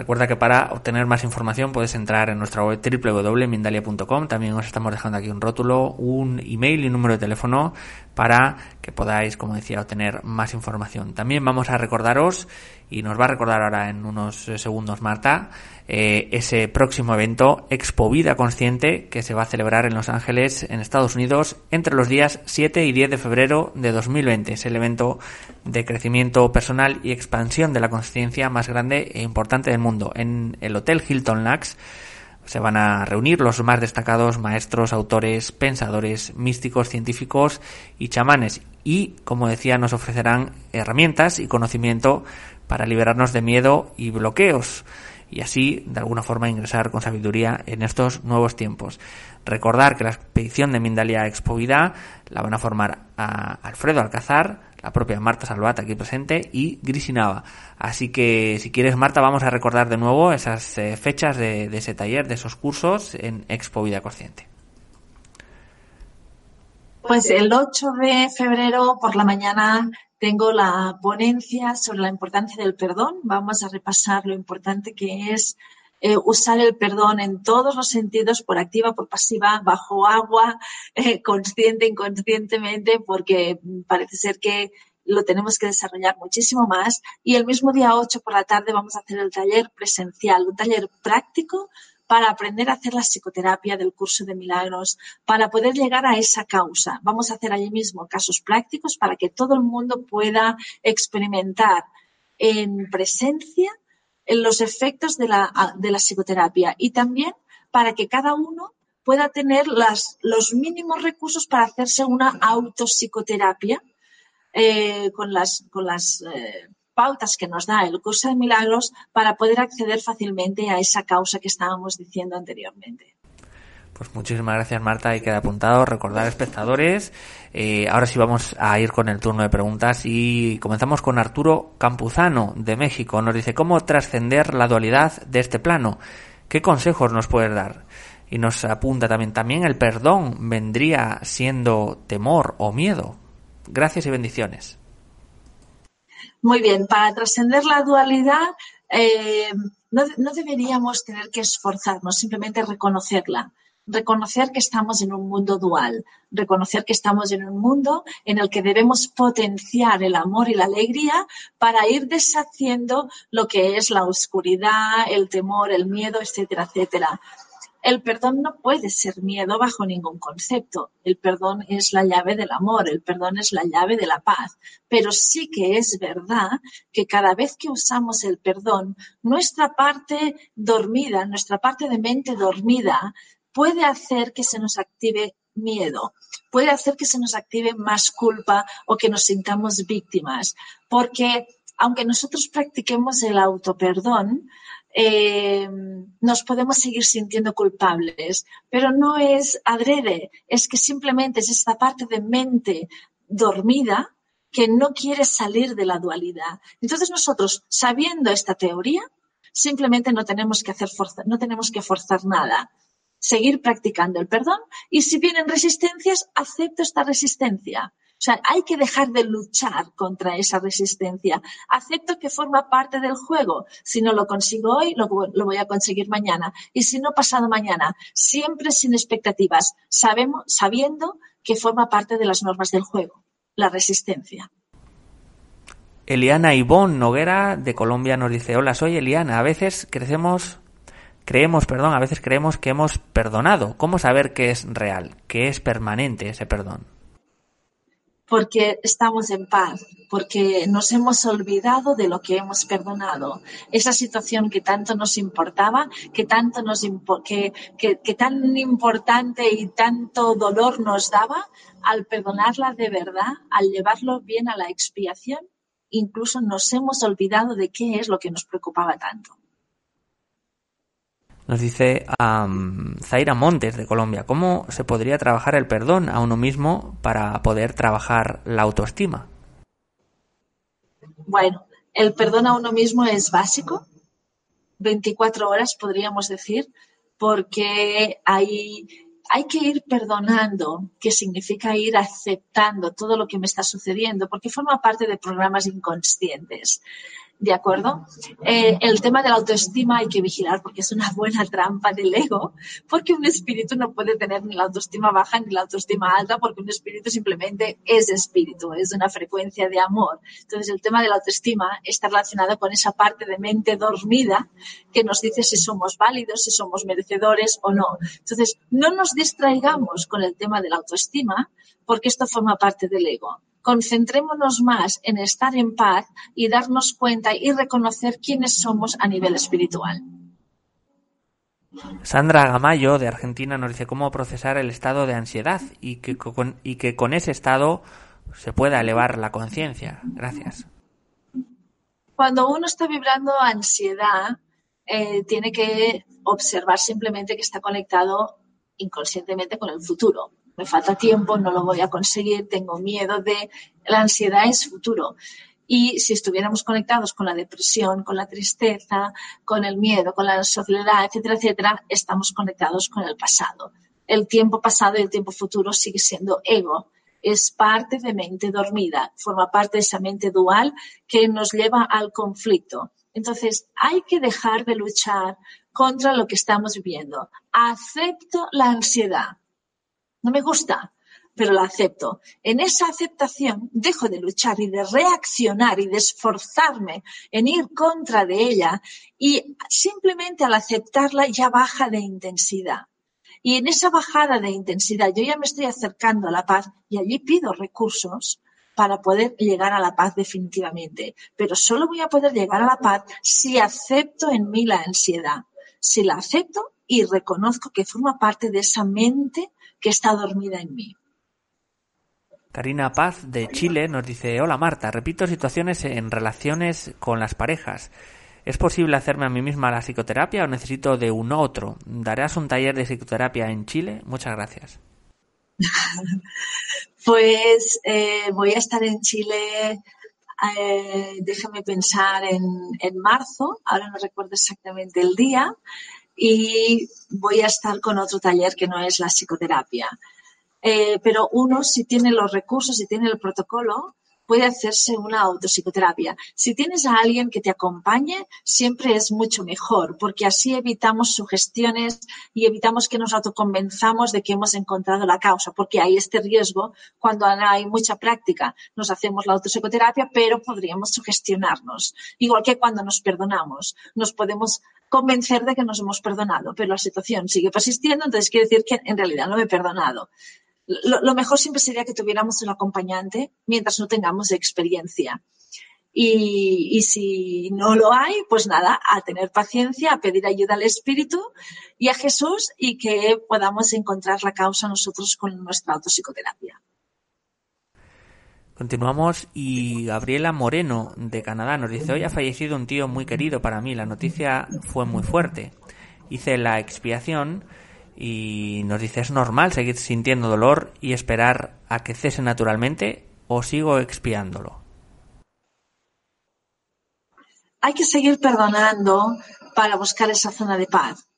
Recuerda que para obtener más información puedes entrar en nuestra web www.mindalia.com. También os estamos dejando aquí un rótulo, un email y un número de teléfono para que podáis, como decía, obtener más información. También vamos a recordaros, y nos va a recordar ahora en unos segundos Marta, eh, ese próximo evento Expo Vida Consciente que se va a celebrar en Los Ángeles, en Estados Unidos, entre los días 7 y 10 de febrero de 2020. Es el evento de crecimiento personal y expansión de la conciencia más grande e importante del mundo. En el Hotel Hilton Lux se van a reunir los más destacados maestros, autores, pensadores, místicos, científicos y chamanes. Y, como decía, nos ofrecerán herramientas y conocimiento para liberarnos de miedo y bloqueos y así de alguna forma ingresar con sabiduría en estos nuevos tiempos. Recordar que la expedición de Mindalia Expovida la van a formar a Alfredo Alcázar, la propia Marta Salvat aquí presente y Grisinava. Así que si quieres Marta vamos a recordar de nuevo esas eh, fechas de, ese taller, de esos cursos en Expovida Consciente. Pues el 8 de febrero por la mañana tengo la ponencia sobre la importancia del perdón. Vamos a repasar lo importante que es eh, usar el perdón en todos los sentidos, por activa, por pasiva, bajo agua, eh, consciente, inconscientemente, porque parece ser que lo tenemos que desarrollar muchísimo más. Y el mismo día 8 por la tarde vamos a hacer el taller presencial, un taller práctico para aprender a hacer la psicoterapia del curso de milagros, para poder llegar a esa causa. Vamos a hacer allí mismo casos prácticos para que todo el mundo pueda experimentar en presencia los efectos de la, psicoterapia y también para que cada uno pueda tener los mínimos recursos para hacerse una autopsicoterapia eh, con las, con las eh, pautas que nos da el curso de milagros para poder acceder fácilmente a esa causa que estábamos diciendo anteriormente. Pues muchísimas gracias Marta y queda apuntado. Recordar espectadores. Eh, ahora sí vamos a ir con el turno de preguntas y comenzamos con Arturo Campuzano de México. Nos dice cómo trascender la dualidad de este plano. ¿Qué consejos nos puedes dar? Y nos apunta también, también el perdón vendría siendo temor o miedo. Gracias y bendiciones. Muy bien, para trascender la dualidad eh, no, no, deberíamos tener que esforzarnos, simplemente reconocerla. Reconocer que estamos en un mundo dual, reconocer que estamos en un mundo en el que debemos potenciar el amor y la alegría para ir deshaciendo lo que es la oscuridad, el temor, el miedo, etcétera, etcétera. El perdón no puede ser miedo bajo ningún concepto. El perdón es la llave del amor, el perdón es la llave de la paz. Pero sí que es verdad que cada vez que usamos el perdón, nuestra parte dormida, nuestra parte de mente dormida, puede hacer que se nos active miedo, puede hacer que se nos active más culpa o que nos sintamos víctimas. Porque aunque nosotros practiquemos el autoperdón, eh, nos podemos seguir sintiendo culpables, pero no es adrede, es que simplemente es esta parte de mente dormida que no quiere salir de la dualidad. Entonces nosotros, sabiendo esta teoría, simplemente no tenemos que hacer fuerza, no tenemos que forzar nada. Seguir practicando el perdón y si vienen resistencias, acepto esta resistencia. O sea, hay que dejar de luchar contra esa resistencia. Acepto que forma parte del juego. Si no lo consigo hoy, lo, lo voy a conseguir mañana. Y si no, pasado mañana. Siempre sin expectativas, sabemos, sabiendo que forma parte de las normas del juego, la resistencia. Eliana Ivón Noguera de Colombia nos dice, hola, soy Eliana. A veces crecemos, creemos, perdón, a veces creemos que hemos perdonado. ¿Cómo saber que es real, que es permanente ese perdón? Porque estamos en paz, porque nos hemos olvidado de lo que hemos perdonado. Esa situación que tanto nos importaba, que tanto nos que, que, que tan importante y tanto dolor nos daba, al perdonarla de verdad, al llevarlo bien a la expiación, incluso nos hemos olvidado de qué es lo que nos preocupaba tanto. Nos dice Zaira Montes de Colombia, ¿cómo se podría trabajar el perdón a uno mismo para poder trabajar la autoestima? Bueno, el perdón a uno mismo es básico, 24 horas podríamos decir, porque hay, hay que ir perdonando, que significa ir aceptando todo lo que me está sucediendo, porque forma parte de programas inconscientes. ¿De acuerdo? Eh, el tema de la autoestima hay que vigilar porque es una buena trampa del ego, porque un espíritu no puede tener ni la autoestima baja ni la autoestima alta, porque un espíritu simplemente es espíritu, es una frecuencia de amor. Entonces, el tema de la autoestima está relacionado con esa parte de mente dormida que nos dice si somos válidos, si somos merecedores o no. Entonces, no nos distraigamos con el tema de la autoestima, porque esto forma parte del ego concentrémonos más en estar en paz y darnos cuenta y reconocer quiénes somos a nivel espiritual. Sandra Gamayo de Argentina nos dice cómo procesar el estado de ansiedad y que con, y que con ese estado se pueda elevar la conciencia. Gracias. Cuando uno está vibrando ansiedad, eh, tiene que observar simplemente que está conectado inconscientemente con el futuro me falta tiempo, no lo voy a conseguir, tengo miedo de... La ansiedad es futuro. Y si estuviéramos conectados con la depresión, con la tristeza, con el miedo, con la soledad, etcétera, etcétera, estamos conectados con el pasado. El tiempo pasado y el tiempo futuro sigue siendo ego. Es parte de mente dormida, forma parte de esa mente dual que nos lleva al conflicto. Entonces, hay que dejar de luchar contra lo que estamos viviendo. Acepto la ansiedad no me gusta, pero la acepto. En esa aceptación dejo de luchar y de reaccionar y de esforzarme en ir contra de ella y simplemente al aceptarla ya baja de intensidad. Y en esa bajada de intensidad yo ya me estoy acercando a la paz y allí pido recursos para poder llegar a la paz definitivamente. Pero solo voy a poder llegar a la paz si acepto en mí la ansiedad. Si la acepto y reconozco que forma parte de esa mente que está dormida en mí. Karina Paz de Chile nos dice, hola Marta, repito situaciones en relaciones con las parejas. ¿Es posible hacerme a mí misma la psicoterapia o necesito de un otro? ¿Darás un taller de psicoterapia en Chile? Muchas gracias. (laughs) pues eh, voy a estar en Chile, eh, déjame pensar, en, en marzo, ahora no recuerdo exactamente el día, y voy a estar con otro taller que no es la psicoterapia. Eh, pero uno, si tiene los recursos, si tiene el protocolo, puede hacerse una autopsicoterapia. Si tienes a alguien que te acompañe, siempre es mucho mejor, porque así evitamos sugestiones y evitamos que nos autoconvenzamos de que hemos encontrado la causa, porque hay este riesgo cuando hay mucha práctica. Nos hacemos la autopsicoterapia, pero podríamos sugestionarnos. Igual que cuando nos perdonamos, nos podemos convencer de que nos hemos perdonado, pero la situación sigue persistiendo, entonces quiere decir que en realidad no me he perdonado lo, mejor siempre sería que tuviéramos un acompañante mientras no tengamos experiencia. Y, si no lo hay, pues nada, a tener paciencia, a pedir ayuda al Espíritu y a Jesús y que podamos encontrar la causa nosotros con nuestra autopsicoterapia. Continuamos y Gabriela Moreno de Canadá nos dice, hoy ha fallecido un tío muy querido para mí, la noticia fue muy fuerte. Hice la expiación y nos dice, ¿es normal seguir sintiendo dolor y esperar a que cese naturalmente o sigo expiándolo? Hay que seguir perdonando para buscar esa zona de paz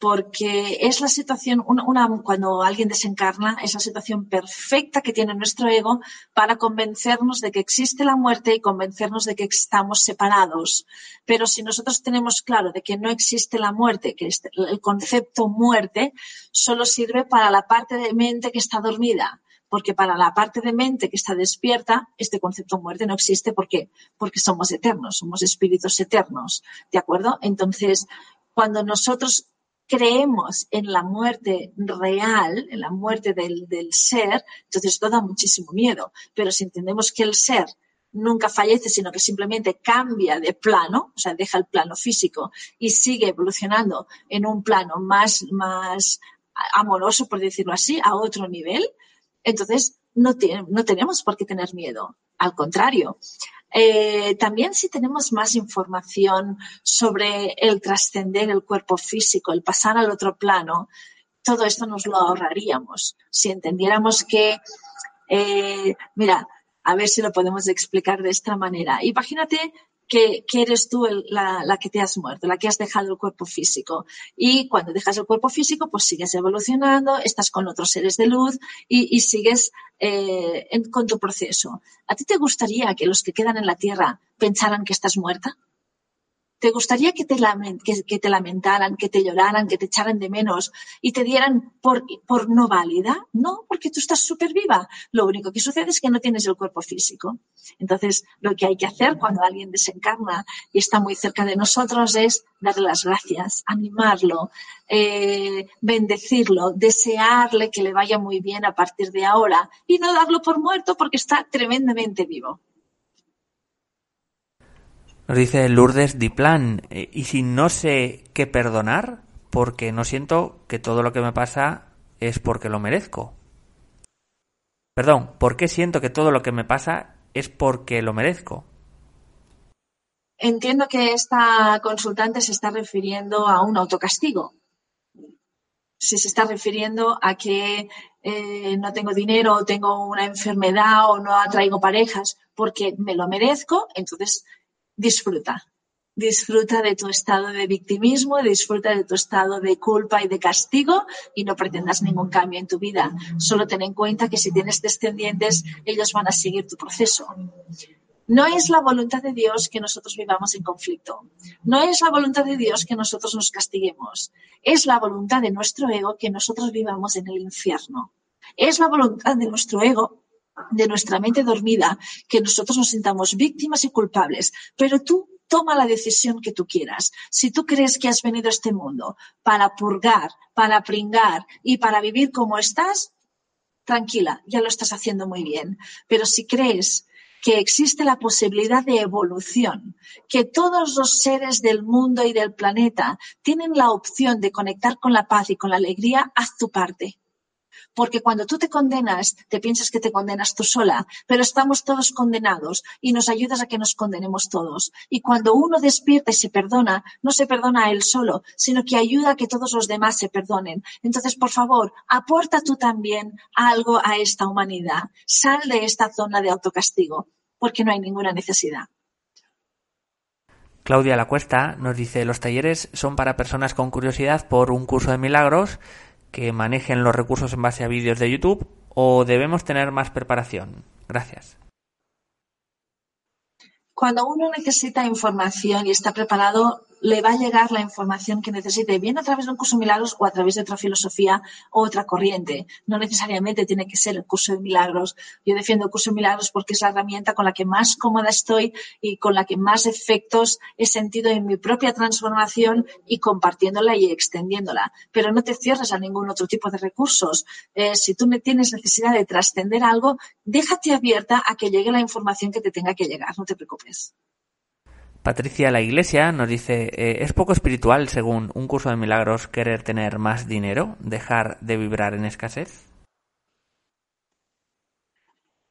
porque es la situación, una, cuando alguien desencarna, es la situación perfecta que tiene nuestro ego para convencernos de que existe la muerte y convencernos de que estamos separados. Pero si nosotros tenemos claro de que no existe la muerte, que el concepto muerte solo sirve para la parte de mente que está dormida, porque para la parte de mente que está despierta, este concepto muerte no existe. ¿Por qué? Porque somos eternos, somos espíritus eternos. ¿De acuerdo? Entonces, cuando nosotros creemos en la muerte real, en la muerte del, ser, entonces esto da muchísimo miedo. Pero si entendemos que el ser nunca fallece, sino que simplemente cambia de plano, o sea, deja el plano físico y sigue evolucionando en un plano más, amoroso, por decirlo así, a otro nivel, entonces no tenemos por qué tener miedo. Al contrario, Eh, también si tenemos más información sobre el trascender el cuerpo físico, el pasar al otro plano, todo esto nos lo ahorraríamos. Si entendiéramos que, eh, mira, a ver si lo podemos explicar de esta manera. Imagínate que, eres tú la, que te has muerto, la que has dejado el cuerpo físico. Y cuando dejas el cuerpo físico, pues sigues evolucionando, estás con otros seres de luz y, sigues eh, con tu proceso. ¿A ti te gustaría que los que quedan en la Tierra pensaran que estás muerta? ¿Te gustaría que te, que, te, lamentaran, que te lloraran, que te echaran de menos y te dieran por, no válida? No, porque tú estás súper viva. Lo único que sucede es que no tienes el cuerpo físico. Entonces, lo que hay que hacer cuando alguien desencarna y está muy cerca de nosotros es darle las gracias, animarlo, eh, bendecirlo, desearle que le vaya muy bien a partir de ahora y no darlo por muerto porque está tremendamente vivo. Nos dice Lourdes Diplan, eh, ¿y si no sé qué perdonar? Porque no siento que todo lo que me pasa es porque lo merezco. Perdón, ¿por qué siento que todo lo que me pasa es porque lo merezco? Entiendo que esta consultante se está refiriendo a un autocastigo. Si se está refiriendo a que eh, no tengo dinero o tengo una enfermedad o no atraigo parejas porque me lo merezco, entonces disfruta. Disfruta de tu estado de victimismo, disfruta de tu estado de culpa y de castigo y no pretendas ningún cambio en tu vida. Solo ten en cuenta que si tienes descendientes, ellos van a seguir tu proceso. No es la voluntad de Dios que nosotros vivamos en conflicto. No es la voluntad de Dios que nosotros nos castiguemos. Es la voluntad de nuestro ego que nosotros vivamos en el infierno. Es la voluntad de nuestro ego de nuestra mente dormida que nosotros nos sintamos víctimas y culpables, pero tú toma la decisión que tú quieras. Si tú crees que has venido a este mundo para purgar, para pringar y para vivir como estás, tranquila, ya lo estás haciendo muy bien. Pero si crees que existe la posibilidad de evolución, que todos los seres del mundo y del planeta tienen la opción de conectar con la paz y con la alegría, haz tu parte. Porque cuando tú te condenas, te piensas que te condenas tú sola, pero estamos todos condenados y nos ayudas a que nos condenemos todos. Y cuando uno despierta y se perdona, no se perdona a él solo, sino que ayuda a que todos los demás se perdonen. Entonces, por favor, aporta tú también algo a esta humanidad. Sal de esta zona de autocastigo, porque no hay ninguna necesidad. Claudia Lacuesta nos dice, los talleres son para personas con curiosidad por un curso de milagros que manejen los recursos en base a vídeos de YouTube o debemos tener más preparación? Gracias. Cuando uno necesita información y está preparado, le va a llegar la información que necesite, bien a través de un curso de milagros o a través de otra filosofía o otra corriente. No necesariamente tiene que ser el curso de milagros. Yo defiendo el curso de milagros porque es la herramienta con la que más cómoda estoy y con la que más efectos he sentido en mi propia transformación y compartiéndola y extendiéndola. Pero no te cierres a ningún otro tipo de recursos. Eh, si tú tienes necesidad de trascender algo, déjate abierta a que llegue la información que te tenga que llegar. No te preocupes. Patricia La Iglesia nos dice, eh, ¿es poco espiritual, según un curso de milagros, querer tener más dinero, dejar de vibrar en escasez?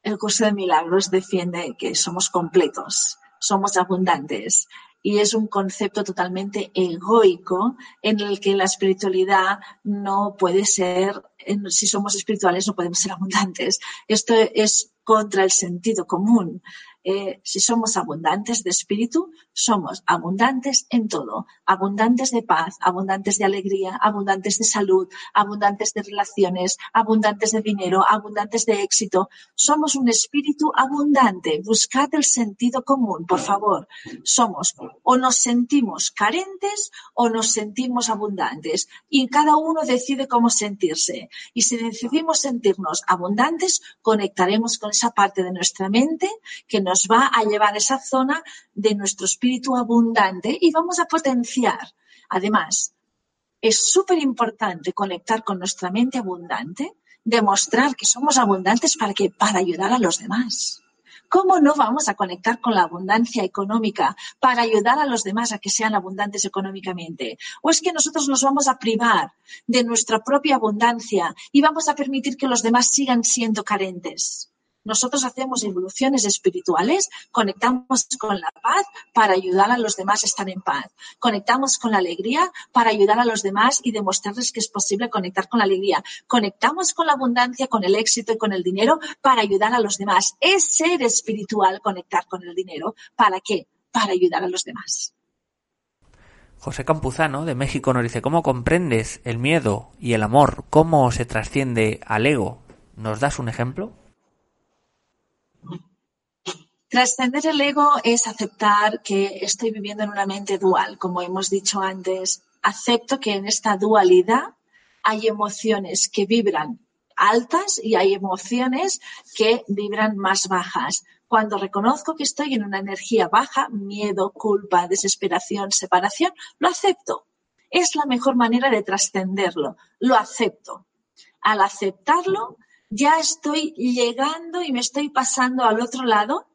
El curso de milagros defiende que somos completos, somos abundantes y es un concepto totalmente egoico en el que la espiritualidad no puede ser, si somos espirituales no podemos ser abundantes. Esto es contra el sentido común. Eh, si somos abundantes de espíritu, somos abundantes en todo, abundantes de paz, abundantes de alegría, abundantes de salud, abundantes de relaciones, abundantes de dinero, abundantes de éxito. Somos un espíritu abundante. Buscad el sentido común, por favor. Somos o nos sentimos carentes o nos sentimos abundantes y cada uno decide cómo sentirse. Y si decidimos sentirnos abundantes, conectaremos con esa parte de nuestra mente que nos va a llevar a esa zona de nuestro espíritu abundante y vamos a potenciar. Además, es súper importante conectar con nuestra mente abundante, demostrar que somos abundantes para, que, para ayudar a los demás. ¿Cómo no vamos a conectar con la abundancia económica para ayudar a los demás a que sean abundantes económicamente? ¿O es que nosotros nos vamos a privar de nuestra propia abundancia y vamos a permitir que los demás sigan siendo carentes? Nosotros hacemos evoluciones espirituales, conectamos con la paz para ayudar a los demás a estar en paz. Conectamos con la alegría para ayudar a los demás y demostrarles que es posible conectar con la alegría. Conectamos con la abundancia, con el éxito y con el dinero para ayudar a los demás. Es ser espiritual conectar con el dinero. ¿Para qué? Para ayudar a los demás. José Campuzano de México nos dice, ¿cómo comprendes el miedo y el amor? ¿Cómo se trasciende al ego? ¿Nos das un ejemplo? Trascender el ego es aceptar que estoy viviendo en una mente dual, como hemos dicho antes. Acepto que en esta dualidad hay emociones que vibran altas y hay emociones que vibran más bajas. Cuando reconozco que estoy en una energía baja, miedo, culpa, desesperación, separación, lo acepto. Es la mejor manera de trascenderlo. Lo acepto. Al aceptarlo, ya estoy llegando y me estoy pasando al otro lado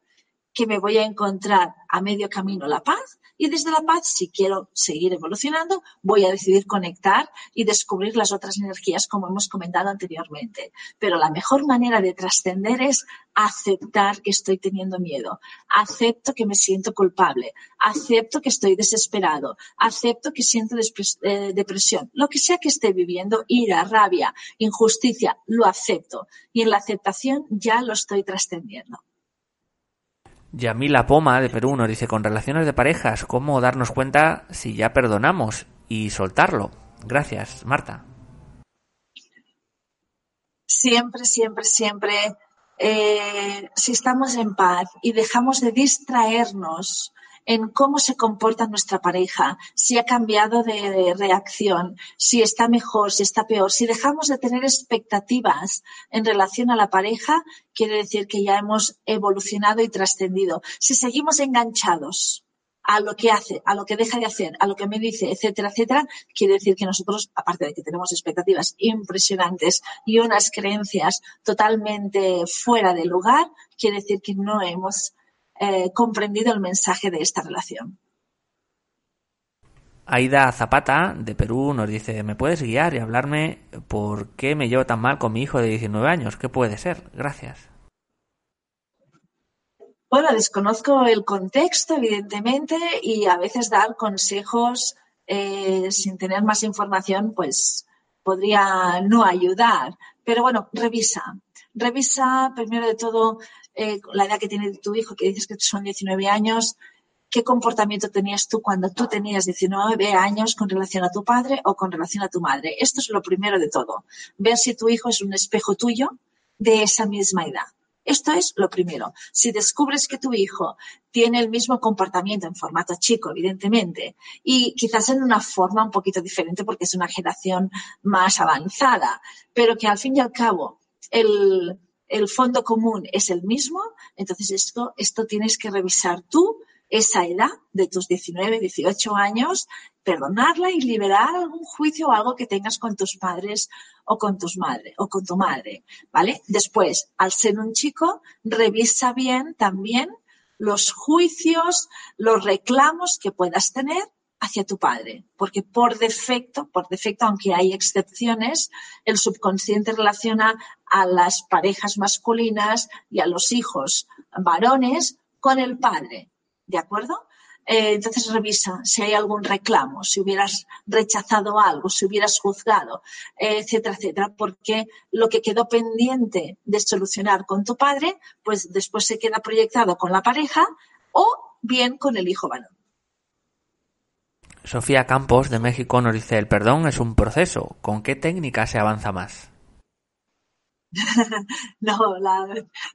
que me voy a encontrar a medio camino la paz y desde la paz, si quiero seguir evolucionando, voy a decidir conectar y descubrir las otras energías como hemos comentado anteriormente. Pero la mejor manera de trascender es aceptar que estoy teniendo miedo, acepto que me siento culpable, acepto que estoy desesperado, acepto que siento eh, depresión, lo que sea que esté viviendo, ira, rabia, injusticia, lo acepto. Y en la aceptación ya lo estoy trascendiendo. Yamila Poma de Perú nos dice con relaciones de parejas, ¿cómo darnos cuenta si ya perdonamos y soltarlo? Gracias, Marta. Siempre, siempre, siempre, eh, si estamos en paz y dejamos de distraernos en cómo se comporta nuestra pareja, si ha cambiado de reacción, si está mejor, si está peor. Si dejamos de tener expectativas en relación a la pareja, quiere decir que ya hemos evolucionado y trascendido. Si seguimos enganchados a lo que hace, a lo que deja de hacer, a lo que me dice, etcétera, etcétera, quiere decir que nosotros, aparte de que tenemos expectativas impresionantes y unas creencias totalmente fuera de lugar, quiere decir que no hemos eh, comprendido el mensaje de esta relación. Aida Zapata, de Perú, nos dice, ¿me puedes guiar y hablarme por qué me llevo tan mal con mi hijo de 19 años? ¿Qué puede ser? Gracias. Bueno, desconozco el contexto, evidentemente, y a veces dar consejos eh, sin tener más información, pues podría no ayudar. Pero bueno, revisa. Revisa, primero de todo, eh, la edad que tiene tu hijo, que dices que son 19 años, ¿qué comportamiento tenías tú cuando tú tenías 19 años con relación a tu padre o con relación a tu madre? Esto es lo primero de todo. Ver si tu hijo es un espejo tuyo de esa misma edad. Esto es lo primero. Si descubres que tu hijo tiene el mismo comportamiento en formato chico, evidentemente, y quizás en una forma un poquito diferente porque es una generación más avanzada, pero que al fin y al cabo el, el fondo común es el mismo, entonces esto, esto tienes que revisar tú, esa edad de tus 19, 18 años, perdonarla y liberar algún juicio o algo que tengas con tus padres o con tus madres o con tu madre, ¿vale? Después, al ser un chico, revisa bien también los juicios, los reclamos que puedas tener hacia tu padre, porque por defecto, por defecto, aunque hay excepciones, el subconsciente relaciona a las parejas masculinas y a los hijos varones con el padre, ¿de acuerdo? Eh, entonces revisa si hay algún reclamo, si hubieras rechazado algo, si hubieras juzgado, etcétera, etcétera, porque lo que quedó pendiente de solucionar con tu padre, pues después se queda proyectado con la pareja o bien con el hijo varón. Sofía Campos de México nos dice, el perdón es un proceso. ¿Con qué técnica se avanza más? (laughs) no,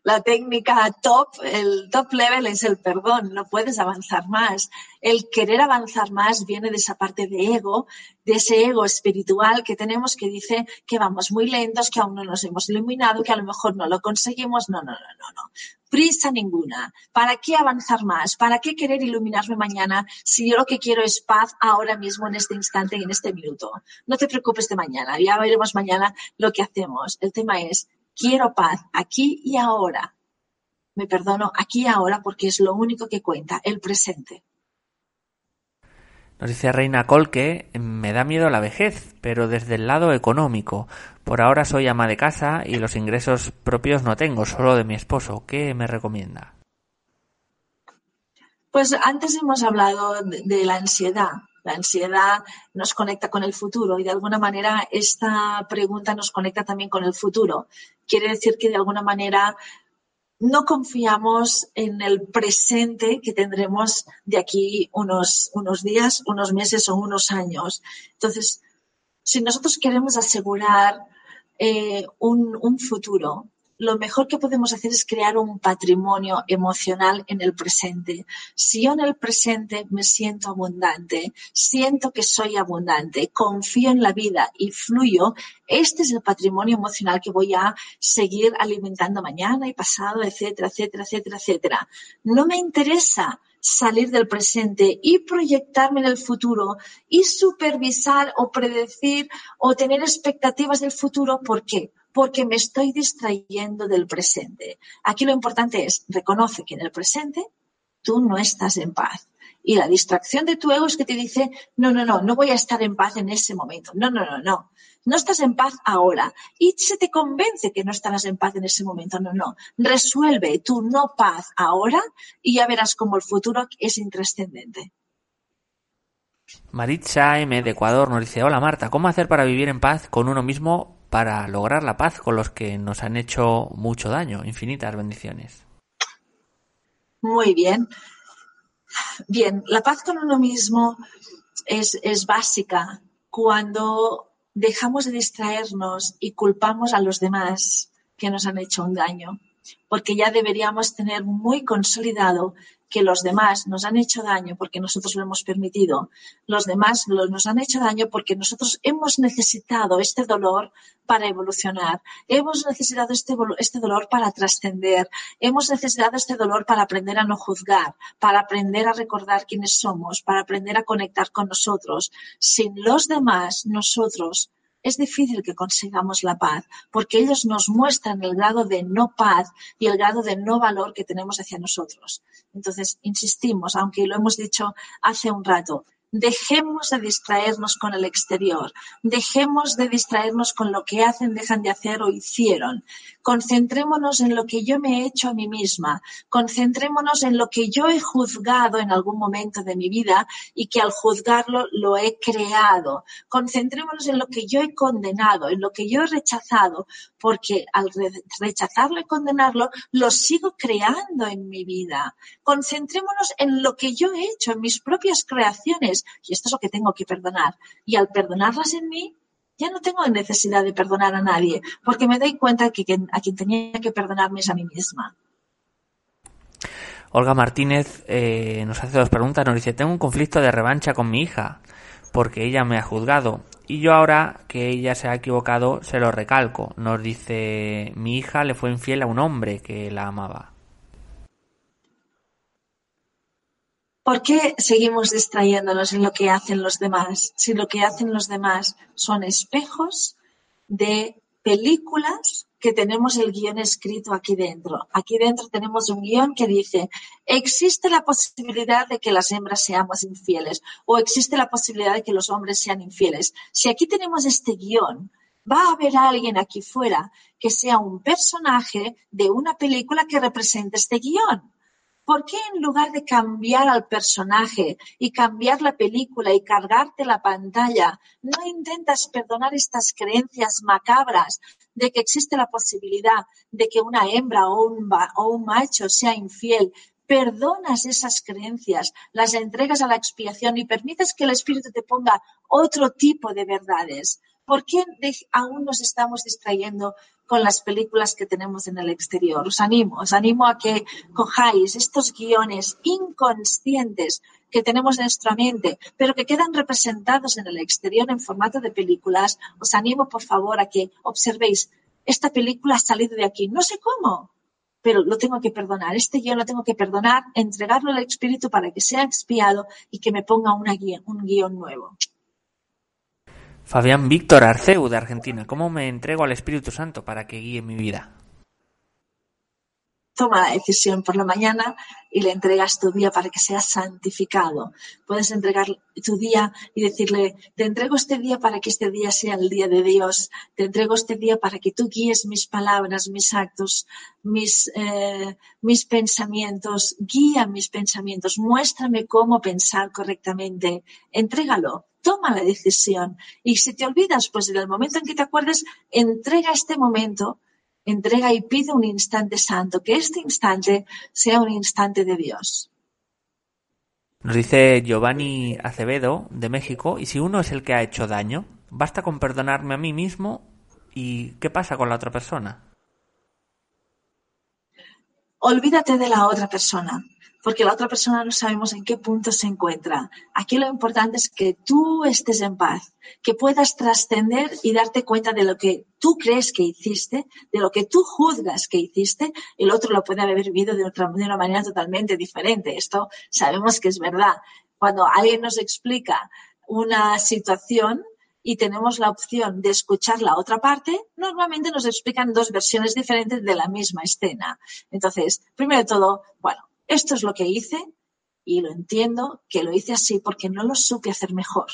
la, técnica top, el top level es el perdón, no puedes avanzar más. El querer avanzar más viene de esa parte de ego, de ese ego espiritual que tenemos que dice que vamos muy lentos, que aún no nos hemos iluminado, que a lo mejor no lo conseguimos. No, no, no, no, no. Prisa ninguna. ¿Para qué avanzar más? ¿Para qué querer iluminarme mañana si yo lo que quiero es paz ahora mismo, en este instante y en este minuto? No te preocupes de mañana, ya veremos mañana lo que hacemos. El tema es, quiero paz aquí y ahora. Me perdono aquí y ahora porque es lo único que cuenta, el presente. Nos dice Reina Col que me da miedo la vejez, pero desde el lado económico. Por ahora soy ama de casa y los ingresos propios no tengo, solo de mi esposo. ¿Qué me recomienda? Pues antes hemos hablado de, la ansiedad. La ansiedad nos conecta con el futuro y de alguna manera esta pregunta nos conecta también con el futuro. Quiere decir que de alguna manera no confiamos en el presente que tendremos de aquí unos, unos días, unos meses o unos años. Entonces, si nosotros queremos asegurar eh, un, un futuro, lo mejor que podemos hacer es crear un patrimonio emocional en el presente. Si yo en el presente me siento abundante, siento que soy abundante, confío en la vida y fluyo, este es el patrimonio emocional que voy a seguir alimentando mañana y pasado, etcétera, etcétera, etcétera, etcétera. No me interesa salir del presente y proyectarme en el futuro y supervisar o predecir o tener expectativas del futuro. ¿Por qué? Porque me estoy distrayendo del presente. Aquí lo importante es, reconoce que en el presente tú no estás en paz. Y la distracción de tu ego es que te dice, no, no, no, no voy a estar en paz en ese momento. No, no, no, no. No estás en paz ahora. Y se te convence que no estarás en paz en ese momento. No, no. Resuelve tu no paz ahora y ya verás cómo el futuro es intrascendente. Maritza M. de Ecuador nos dice, hola Marta, ¿cómo hacer para vivir en paz con uno mismo para lograr la paz con los que nos han hecho mucho daño. Infinitas bendiciones. Muy bien. Bien, la paz con uno mismo es, es básica cuando dejamos de distraernos y culpamos a los demás que nos han hecho un daño, porque ya deberíamos tener muy consolidado que los demás nos han hecho daño porque nosotros lo hemos permitido. Los demás nos han hecho daño porque nosotros hemos necesitado este dolor para evolucionar. Hemos necesitado este, este dolor para trascender. Hemos necesitado este dolor para aprender a no juzgar, para aprender a recordar quiénes somos, para aprender a conectar con nosotros. Sin los demás, nosotros es difícil que consigamos la paz, porque ellos nos muestran el grado de no paz y el grado de no valor que tenemos hacia nosotros. Entonces, insistimos, aunque lo hemos dicho hace un rato, Dejemos de distraernos con el exterior, dejemos de distraernos con lo que hacen, dejan de hacer o hicieron. Concentrémonos en lo que yo me he hecho a mí misma, concentrémonos en lo que yo he juzgado en algún momento de mi vida y que al juzgarlo lo he creado. Concentrémonos en lo que yo he condenado, en lo que yo he rechazado, porque al rechazarlo y condenarlo lo sigo creando en mi vida. Concentrémonos en lo que yo he hecho, en mis propias creaciones y esto es lo que tengo que perdonar. Y al perdonarlas en mí, ya no tengo necesidad de perdonar a nadie, porque me doy cuenta que a quien tenía que perdonarme es a mí misma. Olga Martínez eh, nos hace dos preguntas. Nos dice, tengo un conflicto de revancha con mi hija, porque ella me ha juzgado. Y yo ahora que ella se ha equivocado, se lo recalco. Nos dice, mi hija le fue infiel a un hombre que la amaba. ¿Por qué seguimos distrayéndonos en lo que hacen los demás? Si lo que hacen los demás son espejos de películas que tenemos el guion escrito aquí dentro. Aquí dentro tenemos un guion que dice, existe la posibilidad de que las hembras seamos infieles o existe la posibilidad de que los hombres sean infieles. Si aquí tenemos este guion, va a haber alguien aquí fuera que sea un personaje de una película que represente este guion. ¿Por qué en lugar de cambiar al personaje y cambiar la película y cargarte la pantalla, no intentas perdonar estas creencias macabras de que existe la posibilidad de que una hembra o un, macho sea infiel? Perdonas esas creencias, las entregas a la expiación y permites que el Espíritu te ponga otro tipo de verdades. ¿Por qué aún nos estamos distrayendo con las películas que tenemos en el exterior. Os animo, os animo a que cojáis estos guiones inconscientes que tenemos en nuestra mente, pero que quedan representados en el exterior en formato de películas. Os animo, por favor, a que observéis, esta película ha salido de aquí, no sé cómo, pero lo tengo que perdonar. Este guion lo tengo que perdonar, entregarlo al Espíritu para que sea expiado y que me ponga un guion nuevo. Fabián Víctor Arceu de Argentina. ¿Cómo me entrego al Espíritu Santo para que guíe mi vida? toma la decisión por la mañana y le entregas tu día para que sea santificado. Puedes entregar tu día y decirle, te entrego este día para que este día sea el día de Dios. Te entrego este día para que tú guíes mis palabras, mis actos, mis, eh, mis pensamientos. Guía mis pensamientos. Muéstrame cómo pensar correctamente. Entrégalo. Toma la decisión. Y si te olvidas, pues en el momento en que te acuerdes, entrega este momento entrega y pide un instante santo, que este instante sea un instante de Dios. Nos dice Giovanni Acevedo de México, y si uno es el que ha hecho daño, basta con perdonarme a mí mismo y ¿qué pasa con la otra persona? Olvídate de la otra persona porque la otra persona no sabemos en qué punto se encuentra. Aquí lo importante es que tú estés en paz, que puedas trascender y darte cuenta de lo que tú crees que hiciste, de lo que tú juzgas que hiciste, el otro lo puede haber vivido de, otra, de una manera totalmente diferente. Esto sabemos que es verdad. Cuando alguien nos explica una situación, y tenemos la opción de escuchar la otra parte, normalmente nos explican dos versiones diferentes de la misma escena. Entonces, primero de todo, bueno, esto es lo que hice y lo entiendo que lo hice así porque no lo supe hacer mejor.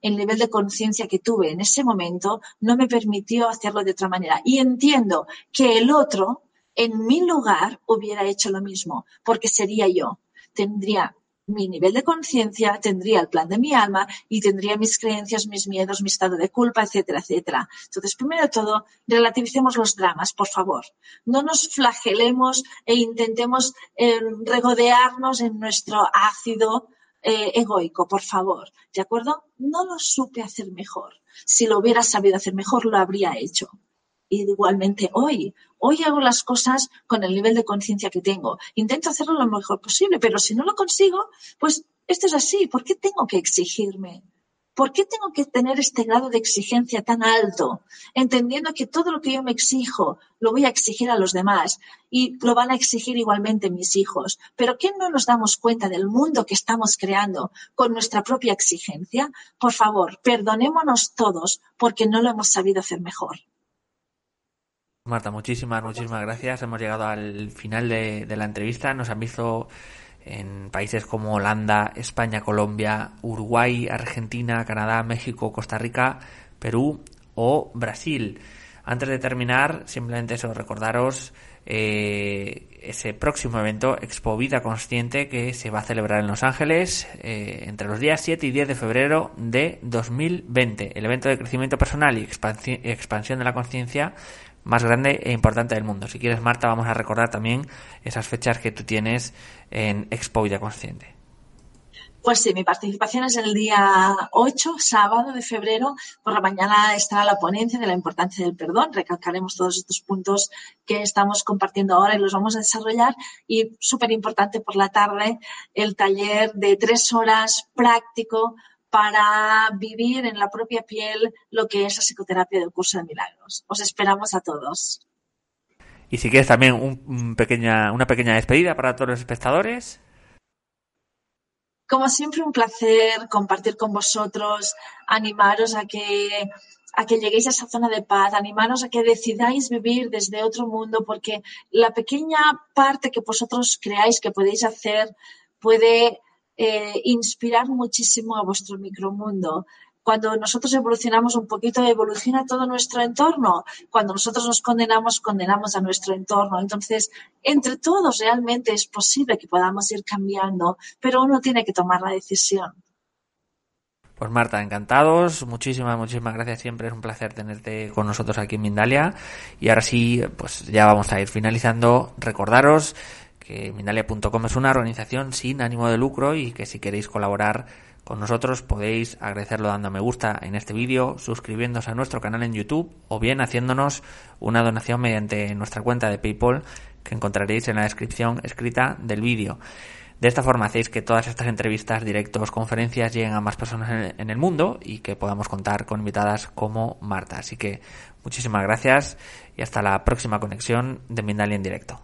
El nivel de conciencia que tuve en ese momento no me permitió hacerlo de otra manera. Y entiendo que el otro, en mi lugar, hubiera hecho lo mismo, porque sería yo. Tendría mi nivel de conciencia, tendría el plan de mi alma y tendría mis creencias, mis miedos, mi estado de culpa, etcétera, etcétera. Entonces, primero de todo, relativicemos los dramas, por favor. No nos flagelemos e intentemos eh, regodearnos en nuestro ácido eh, egoico, por favor. ¿De acuerdo? No lo supe hacer mejor. Si lo hubiera sabido hacer mejor, lo habría hecho igualmente hoy. Hoy hago las cosas con el nivel de conciencia que tengo. Intento hacerlo lo mejor posible, pero si no lo consigo, pues esto es así. ¿Por qué tengo que exigirme? ¿Por qué tengo que tener este grado de exigencia tan alto? Entendiendo que todo lo que yo me exijo lo voy a exigir a los demás y lo van a exigir igualmente mis hijos. Pero ¿qué no nos damos cuenta del mundo que estamos creando con nuestra propia exigencia? Por favor, perdonémonos todos porque no lo hemos sabido hacer mejor. Marta, muchísimas, muchísimas gracias. Hemos llegado al final de, la entrevista. Nos han visto en países como Holanda, España, Colombia, Uruguay, Argentina, Canadá, México, Costa Rica, Perú o Brasil. Antes de terminar, simplemente eso, recordaros eh, ese próximo evento, Expo Vida Consciente, que se va a celebrar en Los Ángeles eh, entre los días 7 y 10 de febrero de 2020. El evento de crecimiento personal y expansión de la conciencia más grande e importante del mundo. Si quieres, Marta, vamos a recordar también esas fechas que tú tienes en Expo Vida Consciente. Pues sí, mi participación es el día 8, sábado de febrero. Por la mañana estará la ponencia de la importancia del perdón. Recalcaremos todos estos puntos que estamos compartiendo ahora y los vamos a desarrollar. Y súper importante por la tarde, el taller de tres horas práctico para vivir en la propia piel lo que es la psicoterapia del curso de milagros. Os esperamos a todos. Y si quieres también un, pequeña, una pequeña despedida para todos los espectadores. Como siempre, un placer compartir con vosotros, animaros a que, a que lleguéis a esa zona de paz, animaros a que decidáis vivir desde otro mundo, porque la pequeña parte que vosotros creáis que podéis hacer puede eh, inspirar muchísimo a vuestro micromundo. Cuando nosotros evolucionamos un poquito, evoluciona todo nuestro entorno. Cuando nosotros nos condenamos, condenamos a nuestro entorno. Entonces, entre todos realmente es posible que podamos ir cambiando, pero uno tiene que tomar la decisión. Pues Marta, encantados. Muchísimas, muchísimas gracias. Siempre es un placer tenerte con nosotros aquí en Mindalia. Y ahora sí, pues ya vamos a ir finalizando. Recordaros que Mindalia.com es una organización sin ánimo de lucro y que si queréis colaborar con nosotros podéis agradecerlo dando me gusta en este vídeo, suscribiéndose a nuestro canal en YouTube o bien haciéndonos una donación mediante nuestra cuenta de PayPal que encontraréis en la descripción escrita del vídeo. De esta forma hacéis que todas estas entrevistas, directos, conferencias lleguen a más personas en el mundo y que podamos contar con invitadas como Marta. Así que muchísimas gracias y hasta la próxima conexión de Mindalia en directo.